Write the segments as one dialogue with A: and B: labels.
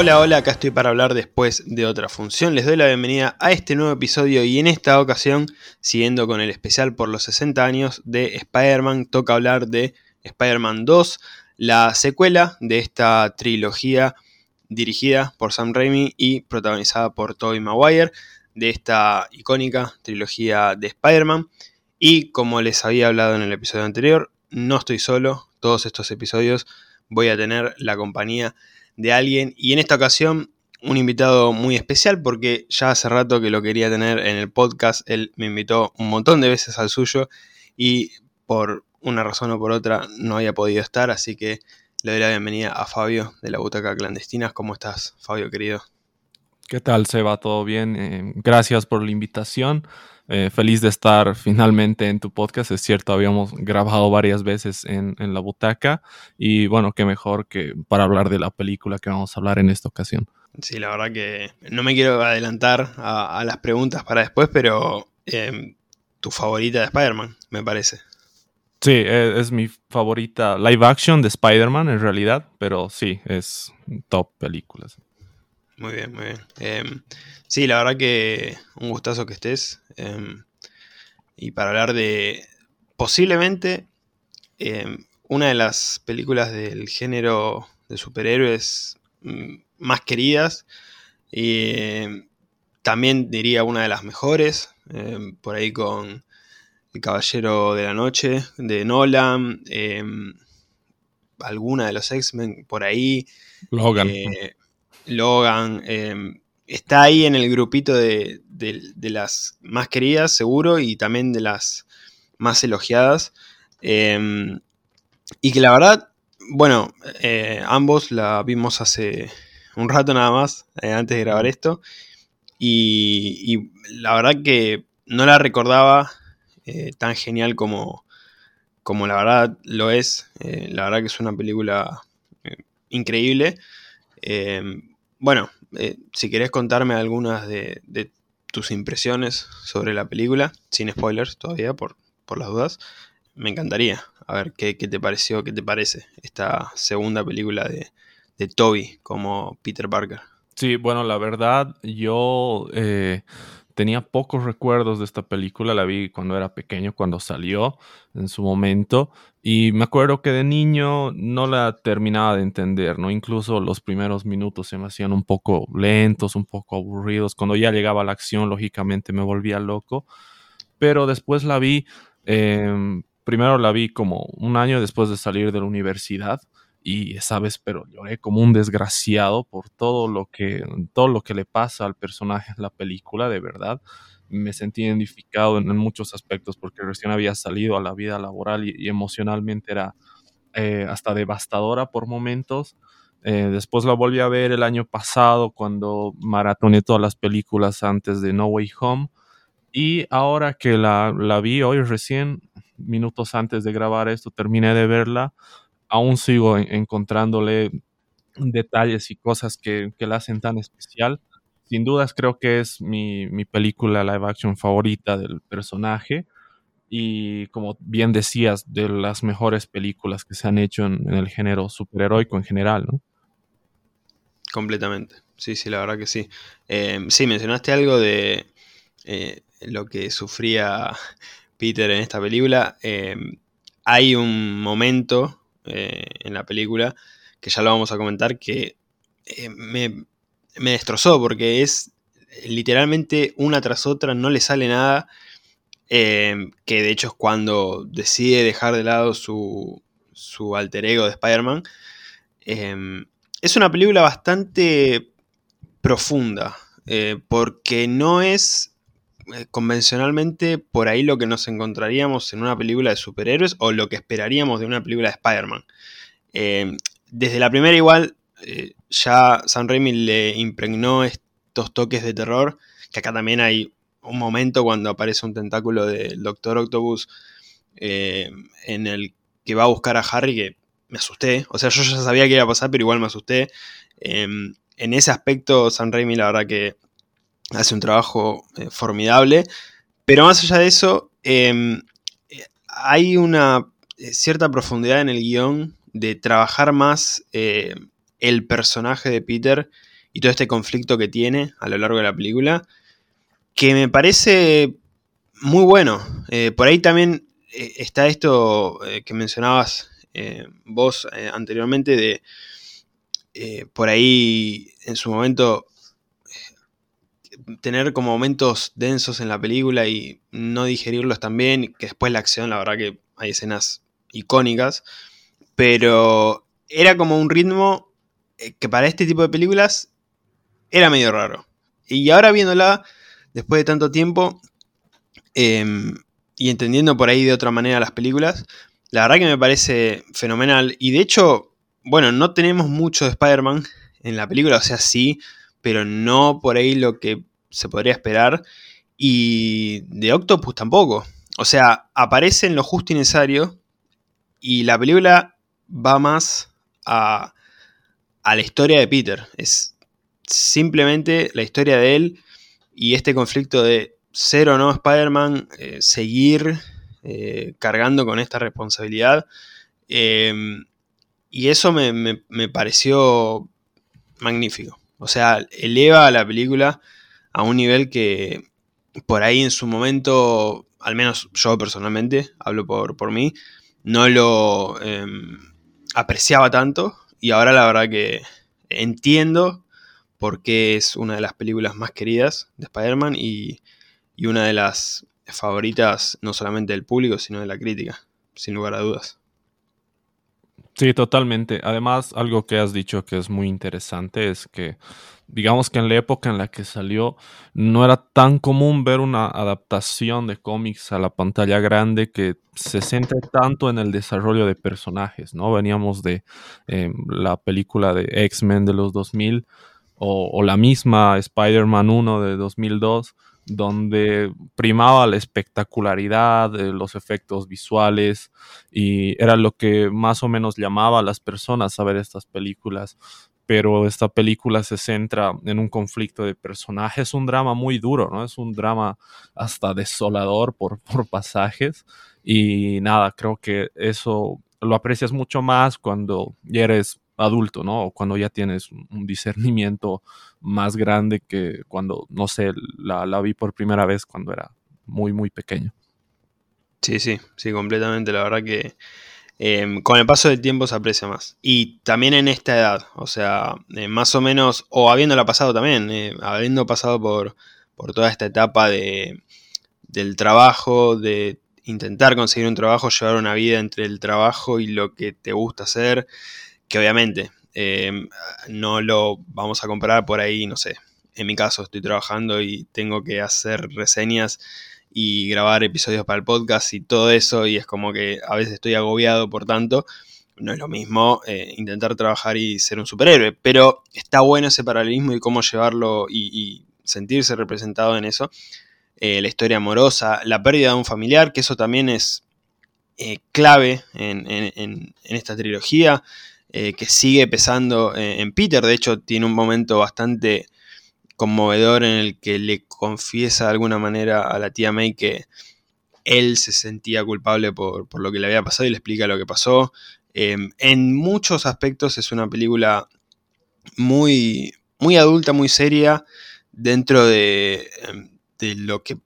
A: Hola, hola, acá estoy para hablar después de otra función. Les doy la bienvenida a este nuevo episodio y en esta ocasión, siguiendo con el especial por los 60 años de Spider-Man, toca hablar de Spider-Man 2, la secuela de esta trilogía dirigida por Sam Raimi y protagonizada por Tobey Maguire, de esta icónica trilogía de Spider-Man. Y como les había hablado en el episodio anterior, no estoy solo, todos estos episodios voy a tener la compañía de alguien y en esta ocasión un invitado muy especial porque ya hace rato que lo quería tener en el podcast, él me invitó un montón de veces al suyo y por una razón o por otra no había podido estar, así que le doy la bienvenida a Fabio de la Butaca Clandestinas. ¿Cómo estás, Fabio querido?
B: ¿Qué tal, Seba? ¿Todo bien? Eh, gracias por la invitación. Eh, feliz de estar finalmente en tu podcast. Es cierto, habíamos grabado varias veces en, la butaca y bueno, qué mejor que para hablar de la película que vamos a hablar en esta ocasión.
A: Sí, la verdad que no me quiero adelantar a, las preguntas para después, pero em, tu favorita de Spider-Man, me parece.
B: Sí, e, es, mi favorita live action de Spider-Man en realidad, pero sí, es top películas.
A: Muy bien, muy bien. Em, sí, la verdad que un gustazo que estés. Em, y para hablar de posiblemente em, una de las películas del género de superhéroes mm, más queridas. Y también diría una de las mejores. por ahí con El Caballero de la Noche de Nolan. alguna de los X-Men por ahí.
B: Logan.
A: Eh, Logan, em, está ahí en el grupito de, las más queridas, seguro, y también de las más elogiadas. Em, y que la verdad, bueno, eh, ambos la vimos hace un rato nada más, eh, antes de grabar esto. Y, la verdad que no la recordaba eh, tan genial como, como la verdad lo es. la verdad que es una película increíble. Em, bueno, eh, si querés contarme algunas de, tus impresiones sobre la película, sin spoilers todavía, por, por las dudas, me encantaría. A ver qué, te pareció, qué te parece esta segunda película de, de Toby como Peter Parker.
B: Sí, bueno, la verdad, yo eh, tenía pocos recuerdos de esta película, la vi cuando era pequeño, cuando salió en su momento, y me acuerdo que de niño no la terminaba de entender, ¿no? Incluso los primeros minutos se me hacían un poco lentos, un poco aburridos, cuando ya llegaba la acción, lógicamente me volvía loco, pero después la vi, em, primero la vi como un año después de salir de la universidad, y sabes, pero lloré como un desgraciado por todo lo que todo lo que le pasa al personaje en la película, de verdad. Me sentí identificado en, muchos aspectos porque recién había salido a la vida laboral y, emocionalmente era eh, hasta devastadora por momentos. Eh, después la volví a ver el año pasado cuando maratoné todas las películas antes de No Way Home. Y ahora que la, la vi hoy recién, minutos antes de grabar esto, terminé de verla aún sigo encontrándole detalles y cosas que, la hacen tan especial. Sin dudas creo que es mi, película live action favorita del personaje y como bien decías, de las mejores películas que se han hecho en, el género superheroico en general, ¿no?
A: Completamente, sí, sí, la verdad que sí. Em, sí, mencionaste algo de eh, lo que sufría Peter en esta película. Em, hay un momento eh, en la película, que ya lo vamos a comentar, que eh, me, destrozó porque es literalmente una tras otra, no le sale nada. Eh, que de hecho es cuando decide dejar de lado su, su alter ego de Spider-Man. es una película bastante profunda, porque no es convencionalmente por ahí lo que nos encontraríamos en una película de superhéroes o lo que esperaríamos de una película de Spider-Man. Eh, desde la primera igual eh, ya Sam Raimi le impregnó estos toques de terror, que acá también hay un momento cuando aparece un tentáculo del Doctor Octopus eh, en el que va a buscar a Harry que me asusté, o sea, yo ya sabía que iba a pasar, pero igual me asusté. en ese aspecto, Sam Raimi la verdad que hace un trabajo eh, formidable. Pero más allá de eso, em, hay una eh, cierta profundidad en el guion de trabajar más eh, el personaje de Peter y todo este conflicto que tiene a lo largo de la película, que me parece muy bueno. Por ahí también está esto que mencionabas vos anteriormente de por ahí en su momento tener como momentos densos en la película y no digerirlos también, que después la acción, la verdad que hay escenas icónicas, pero era como un ritmo que para este tipo de películas era medio raro. Y ahora viéndola, después de tanto tiempo, em, y entendiendo por ahí de otra manera las películas, la verdad que me parece fenomenal. Y de hecho, bueno, no tenemos mucho de Spider-Man en la película, o sea, sí, pero no por ahí lo que se podría esperar. Y de Octopus tampoco. O sea, aparece en lo justo y necesario. Y la película va más a, a la historia de Peter. Es simplemente la historia de él y este conflicto de ser o no Spider-Man, eh, seguir eh, cargando con esta responsabilidad. Em, y eso me, pareció magnífico. O sea, eleva a la película a un nivel que por ahí en su momento, al menos yo personalmente, hablo por, por mí, no lo em, apreciaba tanto. Y ahora la verdad que entiendo porque es una de las películas más queridas de Spider-Man y, una de las favoritas no solamente del público, sino de la crítica, sin lugar a dudas.
B: Sí, totalmente. Además, algo que has dicho que es muy interesante es que, digamos que en la época en la que salió, no era tan común ver una adaptación de cómics a la pantalla grande que se centre tanto en el desarrollo de personajes, ¿no? Veníamos de eh, la película de X-Men de los 2000 o, la misma Spider-Man 1 de 2002, donde primaba la espectacularidad, de los efectos visuales y era lo que más o menos llamaba a las personas a ver estas películas. Pero esta película se centra en un conflicto de personajes, un drama muy duro, ¿no? Es un drama hasta desolador por, por pasajes. Y nada, creo que eso lo aprecias mucho más cuando ya eres adulto, ¿no? O cuando ya tienes un discernimiento más grande que cuando, no sé, la, vi por primera vez cuando era muy, muy pequeño.
A: Sí, sí, sí, completamente. La verdad que em, con el paso del tiempo se aprecia más. Y también en esta edad, o sea, eh, más o menos, o habiéndola pasado también, eh, habiendo pasado por, por toda esta etapa de, del trabajo, de intentar conseguir un trabajo, llevar una vida entre el trabajo y lo que te gusta hacer, que obviamente em, no lo vamos a comparar por ahí, no sé. En mi caso estoy trabajando y tengo que hacer reseñas y grabar episodios para el podcast y todo eso y es como que a veces estoy agobiado por tanto. No es lo mismo eh, intentar trabajar y ser un superhéroe, pero está bueno ese paralelismo y cómo llevarlo y, sentirse representado en eso. Eh, la historia amorosa, la pérdida de un familiar, que eso también es eh, clave en, esta trilogía. Que sigue pesando en Peter. De hecho, tiene un momento bastante conmovedor en el que le confiesa de alguna manera a la tía May que él se sentía culpable por, lo que le había pasado y le explica lo que pasó. Em, en muchos aspectos es una película muy, muy adulta, muy seria, dentro de, em, de lo que,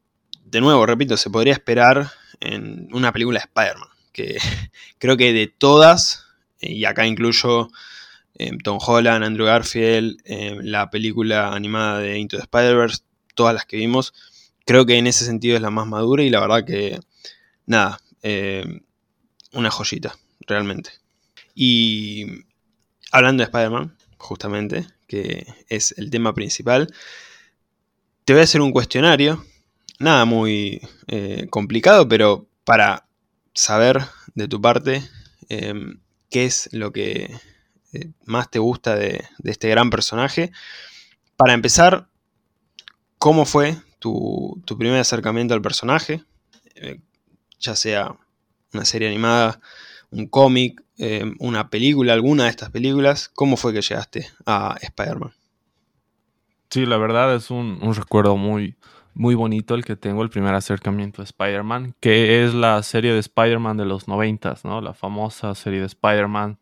A: de nuevo, repito, se podría esperar en una película de Spider-Man. Que creo que de todas y acá incluyo Tom Holland, Andrew Garfield, eh, la película animada de Into the Spider-Verse, todas las que vimos. Creo que en ese sentido es la más madura y la verdad que, nada, eh, una joyita, realmente. Y hablando de Spider-Man, justamente, que es el tema principal, te voy a hacer un cuestionario, nada muy complicado, pero para saber de tu parte qué es lo que eh, más te gusta de, este gran personaje. Para empezar, ¿cómo fue tu, primer acercamiento al personaje? Eh, ya sea una serie animada, un cómic, eh, una película, alguna de estas películas. ¿Cómo fue que llegaste a Spider-Man?
B: Sí, la verdad es un, un recuerdo muy, muy bonito el que tengo, el primer acercamiento a Spider-Man, que es la serie de Spider-Man de los noventas, ¿no? La famosa serie de Spider-Man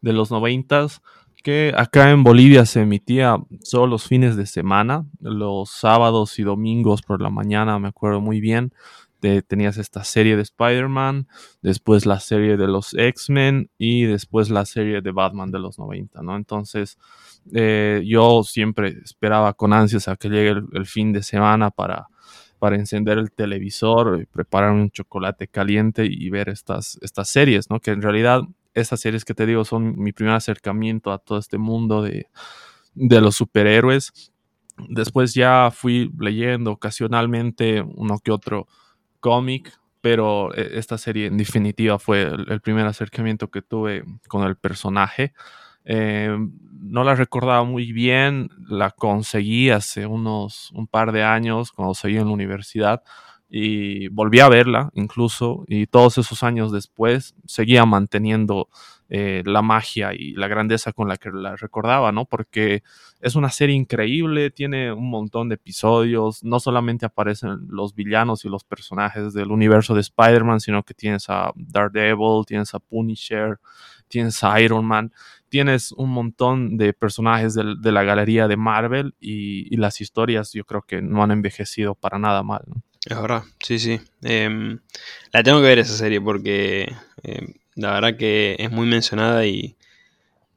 B: de los noventas, que acá en Bolivia se emitía solo los fines de semana, los sábados y domingos por la mañana, me acuerdo muy bien. tenías esta serie de Spider-Man, después la serie de los X-Men y después la serie de Batman de los 90, ¿no? Entonces, eh, yo siempre esperaba con ansias a que llegue el, fin de semana para, para encender el televisor, y preparar un chocolate caliente y ver estas, estas series, ¿no? Que en realidad estas series que te digo son mi primer acercamiento a todo este mundo de, los superhéroes. Después ya fui leyendo ocasionalmente uno que otro cómic, pero eh, esta serie en definitiva fue el, primer acercamiento que tuve con el personaje. Eh, no la recordaba muy bien, la conseguí hace unos un par de años cuando seguí en la universidad y volví a verla incluso y todos esos años después seguía manteniendo eh, la magia y la grandeza con la que la recordaba, ¿no? Porque es una serie increíble, tiene un montón de episodios, no solamente aparecen los villanos y los personajes del universo de Spider-Man, sino que tienes a Daredevil, tienes a Punisher, tienes a Iron Man, tienes un montón de personajes de, la galería de Marvel y, y, las historias yo creo que no han envejecido para nada mal, ¿no?
A: Es verdad, sí, sí. Em, la tengo que ver esa serie porque em, la verdad que es muy mencionada y,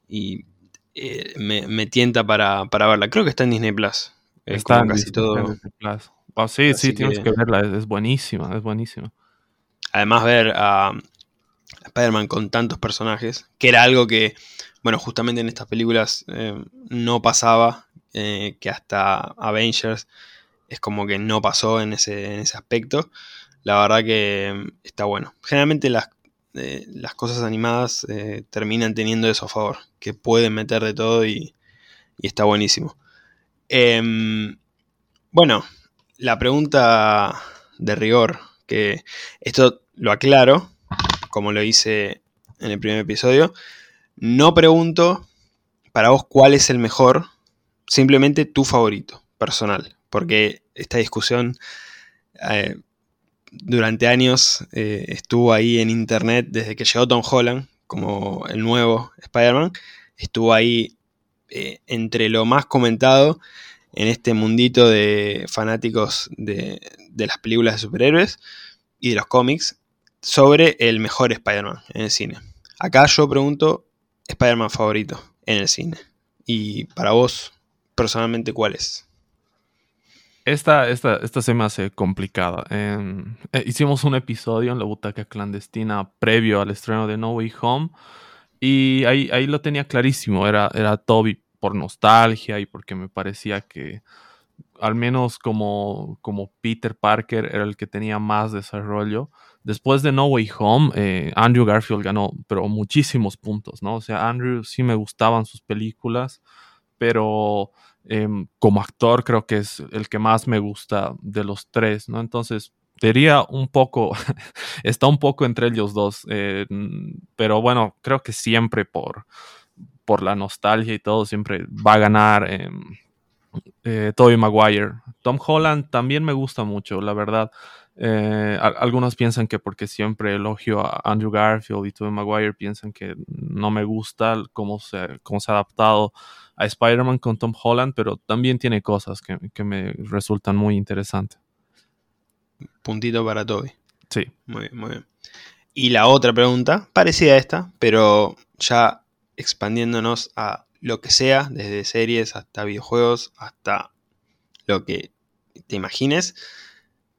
A: y eh, me, tienta para, verla. Creo que está en Disney Plus.
B: está en casi todo. Disney Plus. Oh, sí, sí, tienes que verla, es, buenísima, es buenísima.
A: Además, ver a Spider-Man con tantos personajes, que era algo que, bueno, justamente en estas películas em, no pasaba, eh, que hasta Avengers es como que no pasó en ese, en ese aspecto. La verdad que mm, está bueno. Generalmente las, eh, las cosas animadas eh, terminan teniendo eso a favor, que pueden meter de todo y, está buenísimo. Em, bueno, la pregunta de rigor, que esto lo aclaro, como lo hice en el primer episodio, no pregunto para vos cuál es el mejor, simplemente tu favorito personal, porque esta discusión eh, durante años eh, estuvo ahí en internet desde que llegó Tom Holland como el nuevo Spider-Man. Estuvo ahí eh, entre lo más comentado en este mundito de fanáticos de, de las películas de superhéroes y de los cómics sobre el mejor Spider-Man en el cine. Acá yo pregunto, Spider-Man favorito en el cine. Y para vos, personalmente, ¿cuál es?
B: Esta, esta, esta se me hace complicada. Em, eh, hicimos un episodio en la butaca clandestina previo al estreno de No Way Home y ahí, ahí lo tenía clarísimo. Era, era Toby por nostalgia y porque me parecía que al menos como, como Peter Parker era el que tenía más desarrollo. Después de No Way Home, eh, Andrew Garfield ganó, pero muchísimos puntos, ¿no? O sea, Andrew sí me gustaban sus películas, pero Em, como actor creo que es el que más me gusta de los tres, ¿no? Entonces, diría un poco, está un poco entre ellos dos, eh, pero bueno, creo que siempre por, por la nostalgia y todo, siempre va a ganar eh, eh, Tobey Maguire. Tom Holland también me gusta mucho, la verdad. Eh, algunos piensan que porque siempre elogio a Andrew Garfield y Tobey Maguire, piensan que no me gusta cómo se, cómo se ha adaptado a Spider-Man con Tom Holland, pero también tiene cosas que, me resultan muy interesantes.
A: Puntito para Toby.
B: Sí.
A: Muy bien, muy bien. Y la otra pregunta, parecida a esta, pero ya expandiéndonos a lo que sea, desde series hasta videojuegos, hasta lo que te imagines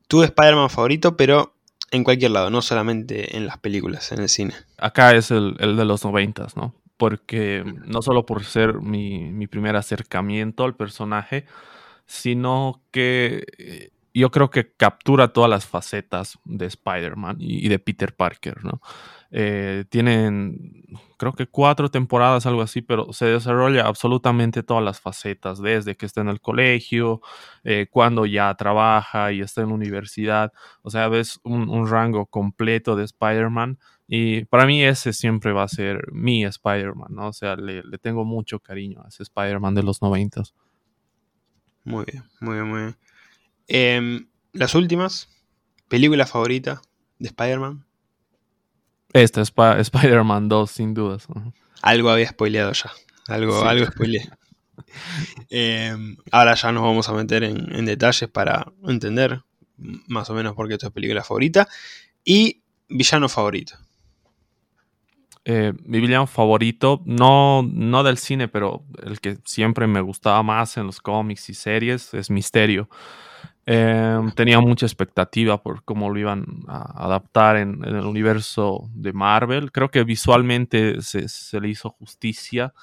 A: tu Spider-Man favorito, pero en cualquier lado, no solamente en las películas, en el cine.
B: Acá es el, de los noventas, ¿no? Porque no solo por ser mi, primer acercamiento al personaje, sino que eh, yo creo que captura todas las facetas de Spider-Man y, de Peter Parker, ¿no? Eh, tienen, creo que cuatro temporadas, algo así, pero se desarrolla absolutamente todas las facetas, desde que está en el colegio, eh, cuando ya trabaja y está en la universidad. O sea, ves un, rango completo de Spider-Man. Y para mí ese siempre va a ser mi Spider-Man, ¿no? O sea, le, tengo mucho cariño a ese Spider-Man de los noventas.
A: Muy bien, muy bien, muy bien. Em, las últimas, película favorita de Spider-Man.
B: Esta es Spider-Man 2, sin dudas.
A: Algo había spoileado ya. algo, algo spoileé. Em, ahora ya nos vamos a meter en, detalles para entender más o menos por qué tu película favorita. Y villano favorito.
B: Eh, mi villano favorito, no, no del cine, pero el que siempre me gustaba más en los cómics y series, es Misterio. Em, tenía mucha expectativa por cómo lo iban a adaptar en, el universo de Marvel. Creo que visualmente se, se le hizo justicia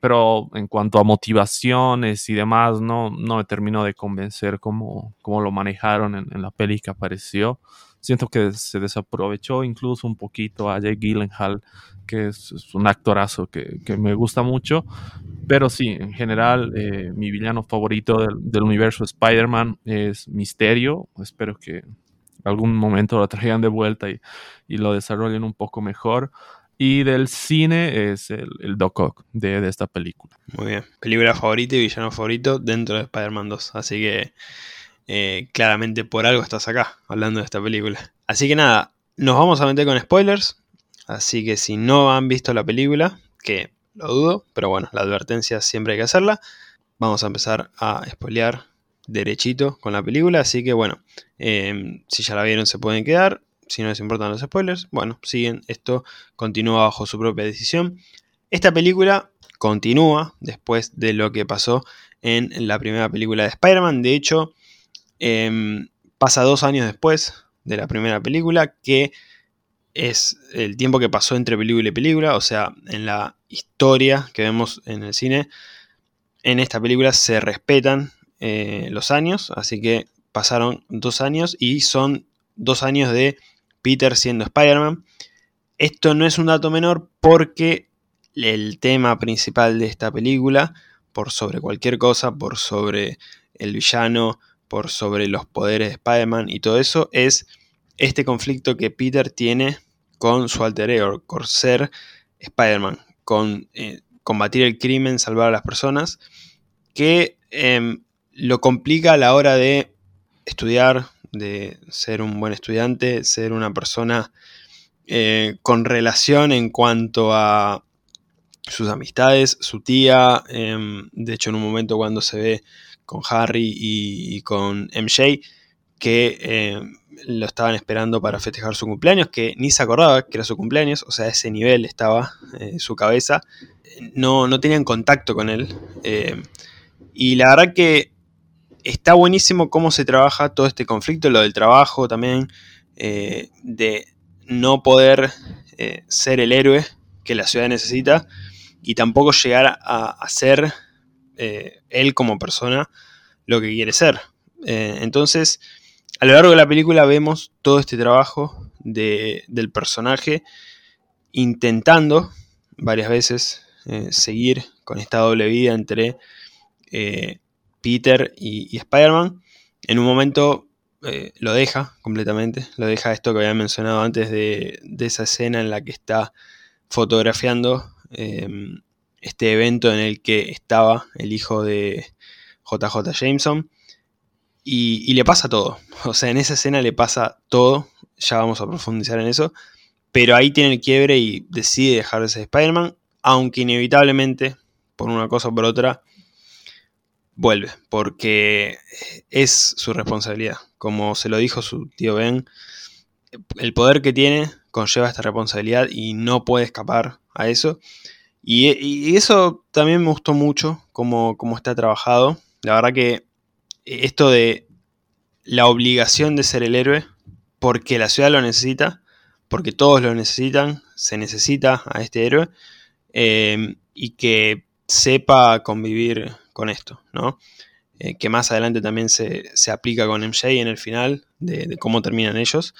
B: pero en cuanto a motivaciones y demás, no, no me terminó de convencer cómo, cómo lo manejaron en, la peli que apareció. Siento que se desaprovechó incluso un poquito a Jake Gyllenhaal, que es, un actorazo que, que, me gusta mucho. Pero sí, en general, eh, mi villano favorito del, del universo Spider-Man es Misterio. Espero que algún momento lo traigan de vuelta y, y lo desarrollen un poco mejor. Y del cine es el, el Doc Ock de, esta película.
A: Muy bien. Película favorita y villano favorito dentro de Spider-Man 2. Así que eh, claramente por algo estás acá hablando de esta película. Así que nada, nos vamos a meter con spoilers. Así que si no han visto la película, que lo dudo, pero bueno, la advertencia siempre hay que hacerla. Vamos a empezar a spoilear derechito con la película. Así que bueno, eh, si ya la vieron se pueden quedar si no les importan los spoilers, bueno, siguen, esto continúa bajo su propia decisión. Esta película continúa después de lo que pasó en la primera película de Spider-Man. De hecho, em, pasa dos años después de la primera película, que es el tiempo que pasó entre película y película, o sea, en la historia que vemos en el cine, en esta película se respetan eh, los años, así que pasaron dos años y son dos años de Peter siendo Spider-Man. Esto no es un dato menor porque el tema principal de esta película, por sobre cualquier cosa, por sobre el villano, por sobre los poderes de Spider-Man y todo eso, es este conflicto que Peter tiene con su alter ego, con ser Spider-Man, con eh, combatir el crimen, salvar a las personas, que em, lo complica a la hora de estudiar, de ser un buen estudiante, ser una persona eh, con relación en cuanto a sus amistades, su tía, em, de hecho en un momento cuando se ve con Harry y, con MJ, que em, lo estaban esperando para festejar su cumpleaños, que ni se acordaba que era su cumpleaños, o sea, ese nivel estaba en su cabeza, no, no tenían contacto con él. Em, y la verdad que está buenísimo cómo se trabaja todo este conflicto, lo del trabajo también, eh, de no poder eh, ser el héroe que la ciudad necesita y tampoco llegar a, ser eh, él como persona lo que quiere ser. entonces, a lo largo de la película vemos todo este trabajo del personaje intentando varias veces seguir con esta doble vida entre Peter y, Spider-Man. En un momento eh, lo deja completamente, lo deja esto que había mencionado antes de, esa escena en la que está fotografiando em, este evento en el que estaba el hijo de JJ Jameson. Y, le pasa todo. O sea, en esa escena le pasa todo. Ya vamos a profundizar en eso. Pero ahí tiene el quiebre y decide dejar de ser Spider-Man. Aunque inevitablemente, por una cosa o por otra, vuelve, porque es su responsabilidad. Como se lo dijo su tío Ben, el poder que tiene conlleva esta responsabilidad y no puede escapar a eso. Y, eso también me gustó mucho, como, está trabajado. La verdad que esto de la obligación de ser el héroe, porque la ciudad lo necesita, porque todos lo necesitan, se necesita a este héroe, eh, y que sepa convivir con esto, ¿no? Eh, que más adelante también se, aplica con MJ en el final, de, cómo terminan ellos.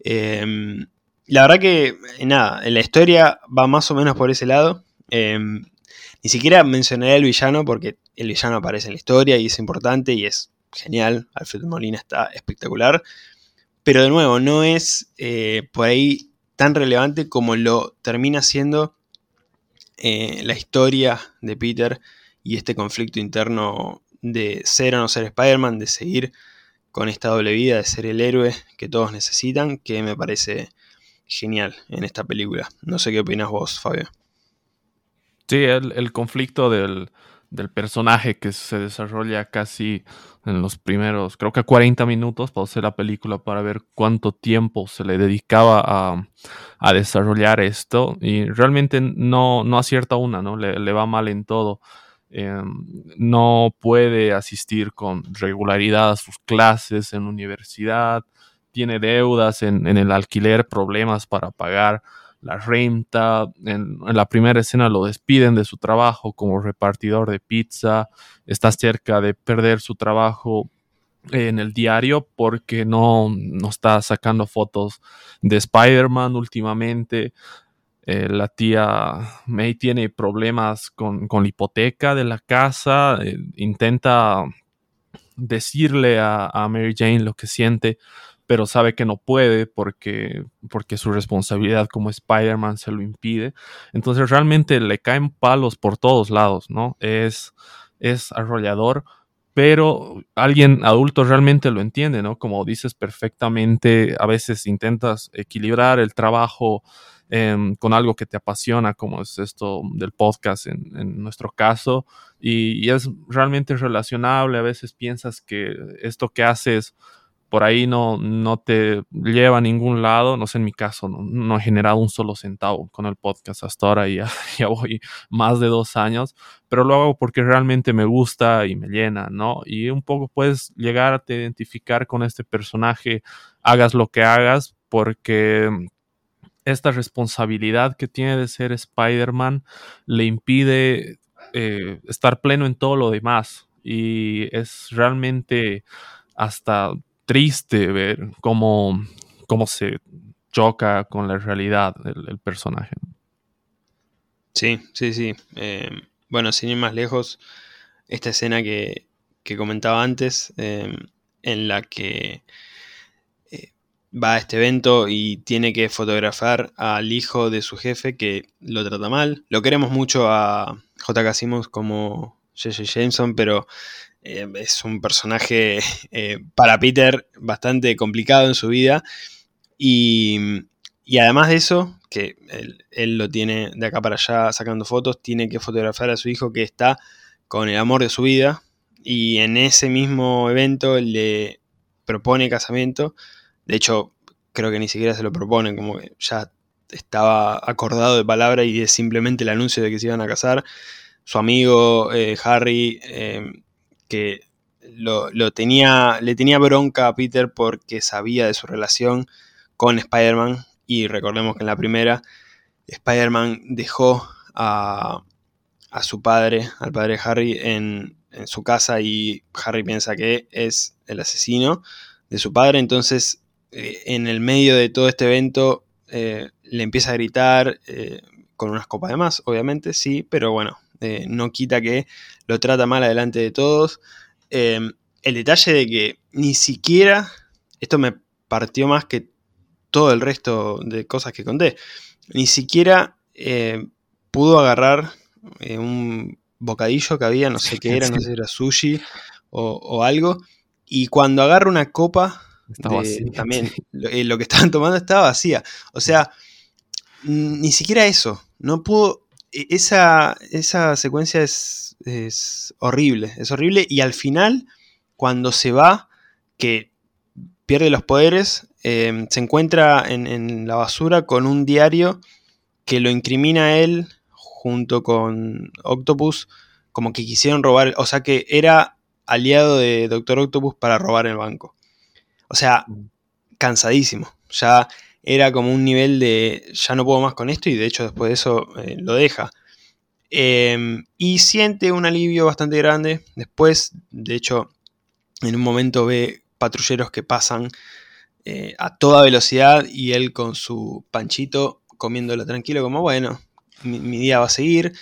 A: Em, la verdad que, nada, la historia va más o menos por ese lado. Em, ni siquiera mencionaré al villano porque el villano aparece en la historia y es importante y es genial. Alfred Molina está espectacular. Pero de nuevo, no es eh, por ahí tan relevante como lo termina siendo eh, la historia de Peter y este conflicto interno de ser o no ser Spider-Man, de seguir con esta doble vida, de ser el héroe que todos necesitan, que me parece genial en esta película. No sé qué opinas vos, Fabio.
B: Sí, el, conflicto del, personaje que se desarrolla casi en los primeros, creo que 40 minutos, hacer la película para ver cuánto tiempo se le dedicaba a, desarrollar esto y realmente no, no acierta una, ¿no? Le, va mal en todo. Em, no puede asistir con regularidad a sus clases en universidad, tiene deudas en, en el alquiler, problemas para pagar la renta. En, la primera escena lo despiden de su trabajo como repartidor de pizza. Está cerca de perder su trabajo en el diario porque no, no está sacando fotos de Spider-Man últimamente. Eh, la tía May tiene problemas con, la hipoteca de la casa. Eh, intenta decirle a Mary Jane lo que siente, pero sabe que no puede porque, porque su responsabilidad como Spider-Man se lo impide. Entonces realmente le caen palos por todos lados, ¿no? Es, es arrollador, pero alguien adulto realmente lo entiende, ¿no? Como dices perfectamente, a veces intentas equilibrar el trabajo em, con algo que te apasiona, como es esto del podcast en, nuestro caso, y, es realmente relacionable, a veces piensas que esto que haces por ahí no, no te lleva a ningún lado. No sé, en mi caso, no, he generado un solo centavo con el podcast hasta ahora y ya, voy más de dos años, pero lo hago porque realmente me gusta y me llena, ¿no? Y un poco puedes llegar a te identificar con este personaje, hagas lo que hagas, porque esta responsabilidad que tiene de ser Spider-Man le impide eh, estar pleno en todo lo demás. Y es realmente hasta triste ver cómo, cómo se choca con la realidad el, personaje.
A: Sí, sí, sí. Eh, bueno, sin ir más lejos, esta escena que, comentaba antes, eh, en la que eh, va a este evento y tiene que fotografiar al hijo de su jefe que lo trata mal. Lo queremos mucho a J.K. Simmons como J.J. Jameson, pero eh, es un personaje eh, para Peter bastante complicado en su vida. Y, además de eso, que él, lo tiene de acá para allá sacando fotos, tiene que fotografiar a su hijo que está con el amor de su vida. Y en ese mismo evento le propone casamiento. De hecho, creo que ni siquiera se lo propone, como que ya estaba acordado de palabra y es simplemente el anuncio de que se iban a casar. Su amigo eh, Harry que lo, tenía, le tenía bronca a Peter porque sabía de su relación con Spider-Man. Y recordemos que en la primera, Spider-Man dejó a, a, su padre, al padre de Harry, en, en, su casa y Harry piensa que es el asesino de su padre. Entonces, eh, en el medio de todo este evento, eh, le empieza a gritar con unas copas de más, obviamente, sí, pero bueno, eh, no quita que lo trata mal adelante de todos. Em, el detalle de que ni siquiera, esto me partió más que todo el resto de cosas que conté, ni siquiera eh, pudo agarrar eh, un bocadillo que había, no sé qué era, no sé si era sushi o, algo, y cuando agarra una copa, también lo, que estaban tomando estaba vacía. O sea, ni siquiera eso. No pudo esa, esa secuencia es, horrible, es horrible. Y al final, cuando se va, que pierde los poderes, em, se encuentra en, la basura con un diario que lo incrimina a él junto con Octopus, como que quisieron robar, o sea que era aliado de Doctor Octopus para robar el banco. O sea, cansadísimo. Ya era como un nivel de ya no puedo más con esto y de hecho después de eso eh, lo deja. Em, y siente un alivio bastante grande. Después, de hecho, en un momento ve patrulleros que pasan eh, a toda velocidad y él con su panchito comiéndolo tranquilo como bueno, mi, día va a seguir.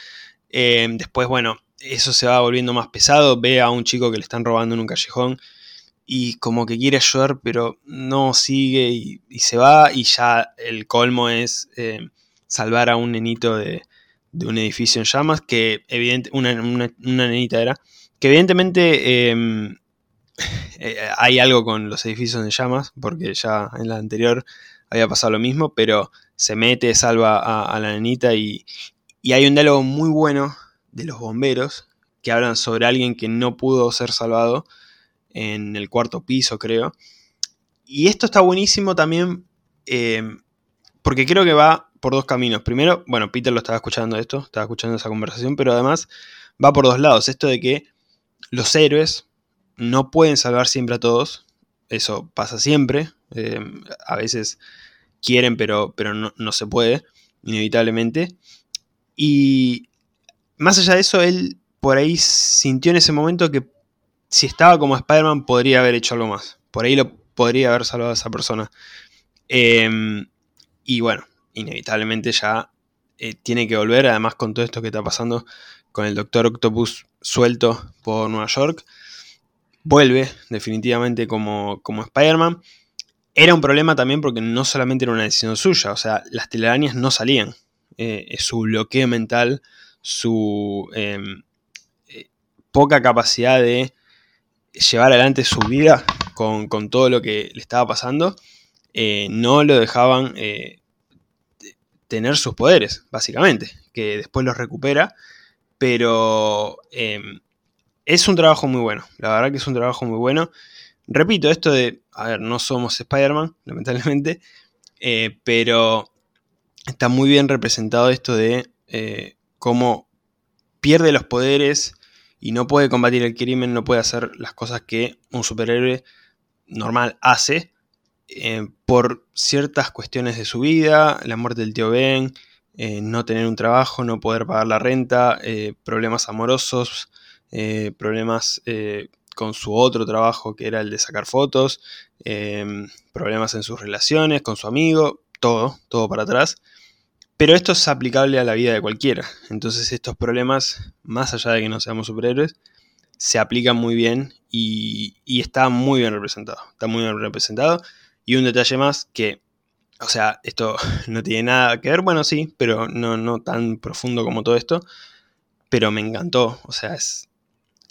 A: Em, después, bueno, eso se va volviendo más pesado. Ve a un chico que le están robando en un callejón y como que quiere ayudar, pero no sigue y, se va y ya el colmo es eh, salvar a un nenito de, un edificio en llamas, que evidentemente, una, nenita era, que evidentemente em, eh, hay algo con los edificios en llamas, porque ya en la anterior había pasado lo mismo, pero se mete, salva a, la nenita y, Y hay un diálogo muy bueno de los bomberos que hablan sobre alguien que no pudo ser salvado en el cuarto piso, creo. Y esto está buenísimo también eh, porque creo que va por dos caminos. Primero, bueno, Peter lo estaba escuchando esto, estaba escuchando esa conversación, pero además va por dos lados. Esto de que los héroes no pueden salvar siempre a todos. Eso pasa siempre. Eh, a veces quieren, pero, pero no, no se puede, inevitablemente. Y más allá de eso, él por ahí sintió en ese momento que si estaba como Spider-Man podría haber hecho algo más. Por ahí lo podría haber salvado a esa persona. Em, y bueno, inevitablemente ya eh, tiene que volver, además con todo esto que está pasando con el Doctor Octopus suelto por Nueva York. Vuelve definitivamente como, como Spider-Man. Era un problema también porque no solamente era una decisión suya, o sea, las telarañas no salían. Eh, su bloqueo mental, su em, eh, poca capacidad de llevar adelante su vida con, todo lo que le estaba pasando, eh, no lo dejaban eh, tener sus poderes, básicamente, que después los recupera, pero em, es un trabajo muy bueno, la verdad que es un trabajo muy bueno. Repito, esto de, a ver, no somos Spider-Man, lamentablemente, eh, pero está muy bien representado esto de cómo pierde los poderes y no puede combatir el crimen, no puede hacer las cosas que un superhéroe normal hace eh, por ciertas cuestiones de su vida, la muerte del tío Ben, eh, no tener un trabajo, no poder pagar la renta, eh, problemas amorosos, problemas con su otro trabajo que era el de sacar fotos, problemas en sus relaciones con su amigo, todo, todo para atrás. Pero esto es aplicable a la vida de cualquiera. Entonces estos problemas, más allá de que no seamos superhéroes, se aplican muy bien y, está muy bien representado. Está muy bien representado. Y un detalle más que, o sea, esto no tiene nada que ver, bueno, sí, pero no, no tan profundo como todo esto. Pero me encantó, o sea, es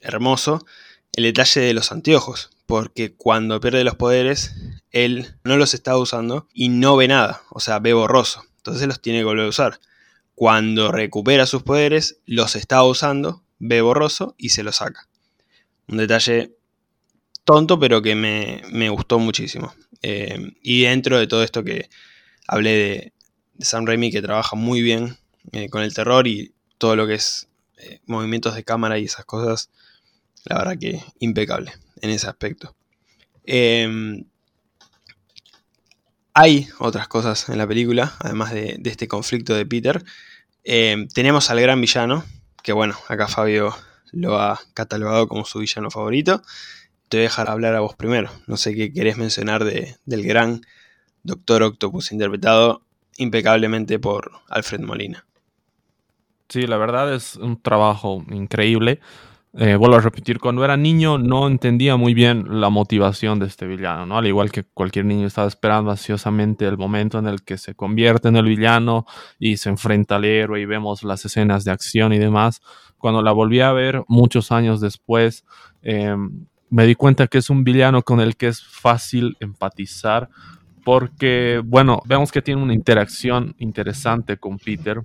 A: hermoso el detalle de los anteojos. Porque cuando pierde los poderes, él no los está usando y no ve nada, o sea, ve borroso. Entonces los tiene que volver a usar. Cuando recupera sus poderes, los está usando, ve borroso y se los saca. Un detalle tonto, pero que me, gustó muchísimo. Eh, y dentro de todo esto que hablé de, Sam Raimi, que trabaja muy bien eh, con el terror y todo lo que es eh, movimientos de cámara y esas cosas, la verdad que impecable en ese aspecto. Hay otras cosas en la película, además de, este conflicto de Peter. Eh, tenemos al gran villano, que bueno, acá Fabio lo ha catalogado como su villano favorito. Te voy a dejar hablar a vos primero. No sé qué querés mencionar del gran Doctor Octopus, interpretado impecablemente por Alfred Molina.
B: Sí, la verdad es un trabajo increíble. Eh, vuelvo a repetir, cuando era niño no entendía muy bien la motivación de este villano, ¿no? Al igual que cualquier niño estaba esperando ansiosamente el momento en el que se convierte en el villano y se enfrenta al héroe y vemos las escenas de acción y demás. Cuando la volví a ver muchos años después, em, me di cuenta que es un villano con el que es fácil empatizar porque, bueno, vemos que tiene una interacción interesante con Peter,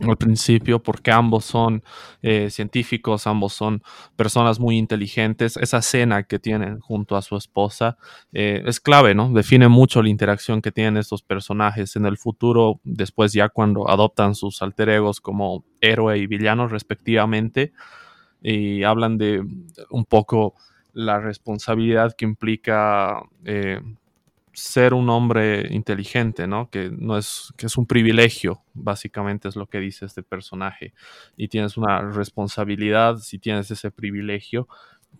B: al principio, porque ambos son eh, científicos, ambos son personas muy inteligentes. Esa cena que tienen junto a su esposa eh, es clave, ¿no? Define mucho la interacción que tienen estos personajes en el futuro, después ya cuando adoptan sus alter egos como héroe y villano respectivamente, y hablan de un poco la responsabilidad que implica eh, ser un hombre inteligente, ¿no? Que no es, que es un privilegio, básicamente es lo que dice este personaje. Y tienes una responsabilidad si tienes ese privilegio,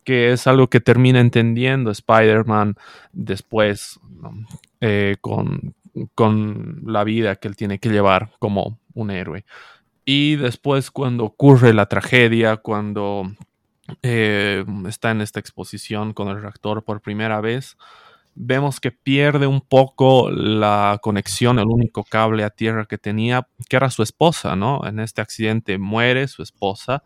B: que es algo que termina entendiendo Spider-Man después eh, con, la vida que él tiene que llevar como un héroe. Y después cuando ocurre la tragedia, cuando eh, está en esta exposición con el reactor por primera vez, vemos que pierde un poco la conexión, el único cable a tierra que tenía, que era su esposa, ¿no? En este accidente muere su esposa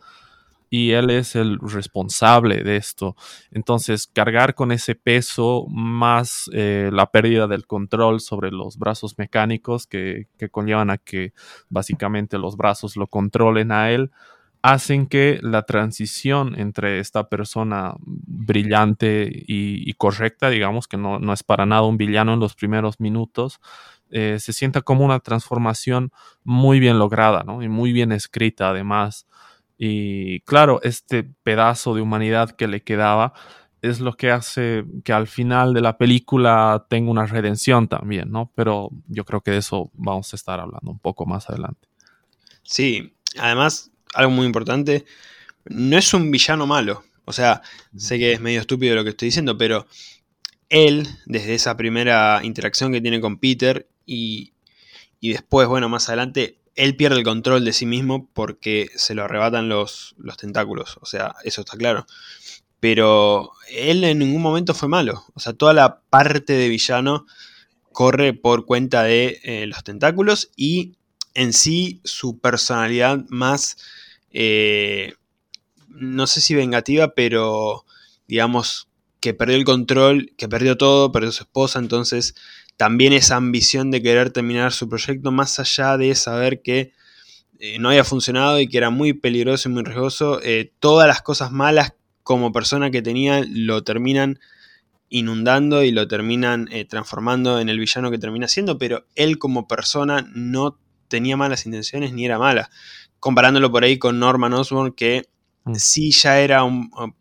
B: y él es el responsable de esto. Entonces, cargar con ese peso más eh, la pérdida del control sobre los brazos mecánicos que, que, conllevan a que básicamente los brazos lo controlen a él, hacen que la transición entre esta persona brillante y, correcta, digamos que no, no, es para nada un villano en los primeros minutos, eh, se sienta como una transformación muy bien lograda ¿no? y muy bien escrita además. Y claro, este pedazo de humanidad que le quedaba es lo que hace que al final de la película tenga una redención también, ¿no? Pero yo creo que de eso vamos a estar hablando un poco más adelante.
A: Sí, además, algo muy importante, no es un villano malo. O sea, sé que es medio estúpido lo que estoy diciendo, pero él, desde esa primera interacción que tiene con Peter y, y después, bueno, más adelante, él pierde el control de sí mismo porque se lo arrebatan los, los tentáculos. O sea, eso está claro. Pero él en ningún momento fue malo. O sea, toda la parte de villano corre por cuenta de eh, los tentáculos y en sí su personalidad más, eh, no sé si vengativa, pero digamos que perdió el control, que perdió todo, perdió su esposa, entonces también esa ambición de querer terminar su proyecto, más allá de saber que eh, no había funcionado y que era muy peligroso y muy riesgoso, eh, todas las cosas malas como persona que tenía lo terminan inundando y lo terminan transformando en el villano que termina siendo, pero él como persona no tenía malas intenciones ni era mala. Comparándolo por ahí con Norman Osborn, que mm. sí ya era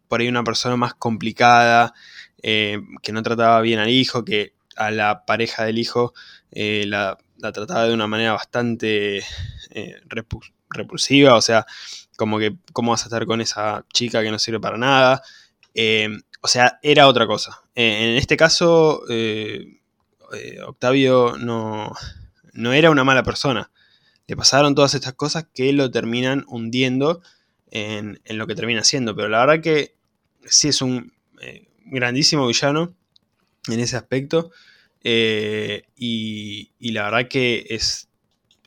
A: por ahí una persona más complicada, que no trataba bien al hijo, que a la pareja del hijo eh, la, trataba de una manera bastante eh, repulsiva, o sea, como que, ¿cómo vas a estar con esa chica que no sirve para nada? Eh, o sea, era otra cosa. en este caso, Octavio no, no era una mala persona. Le pasaron todas estas cosas que lo terminan hundiendo en, en lo que termina siendo. Pero la verdad que sí es un grandísimo villano en ese aspecto. Eh, y, la verdad que es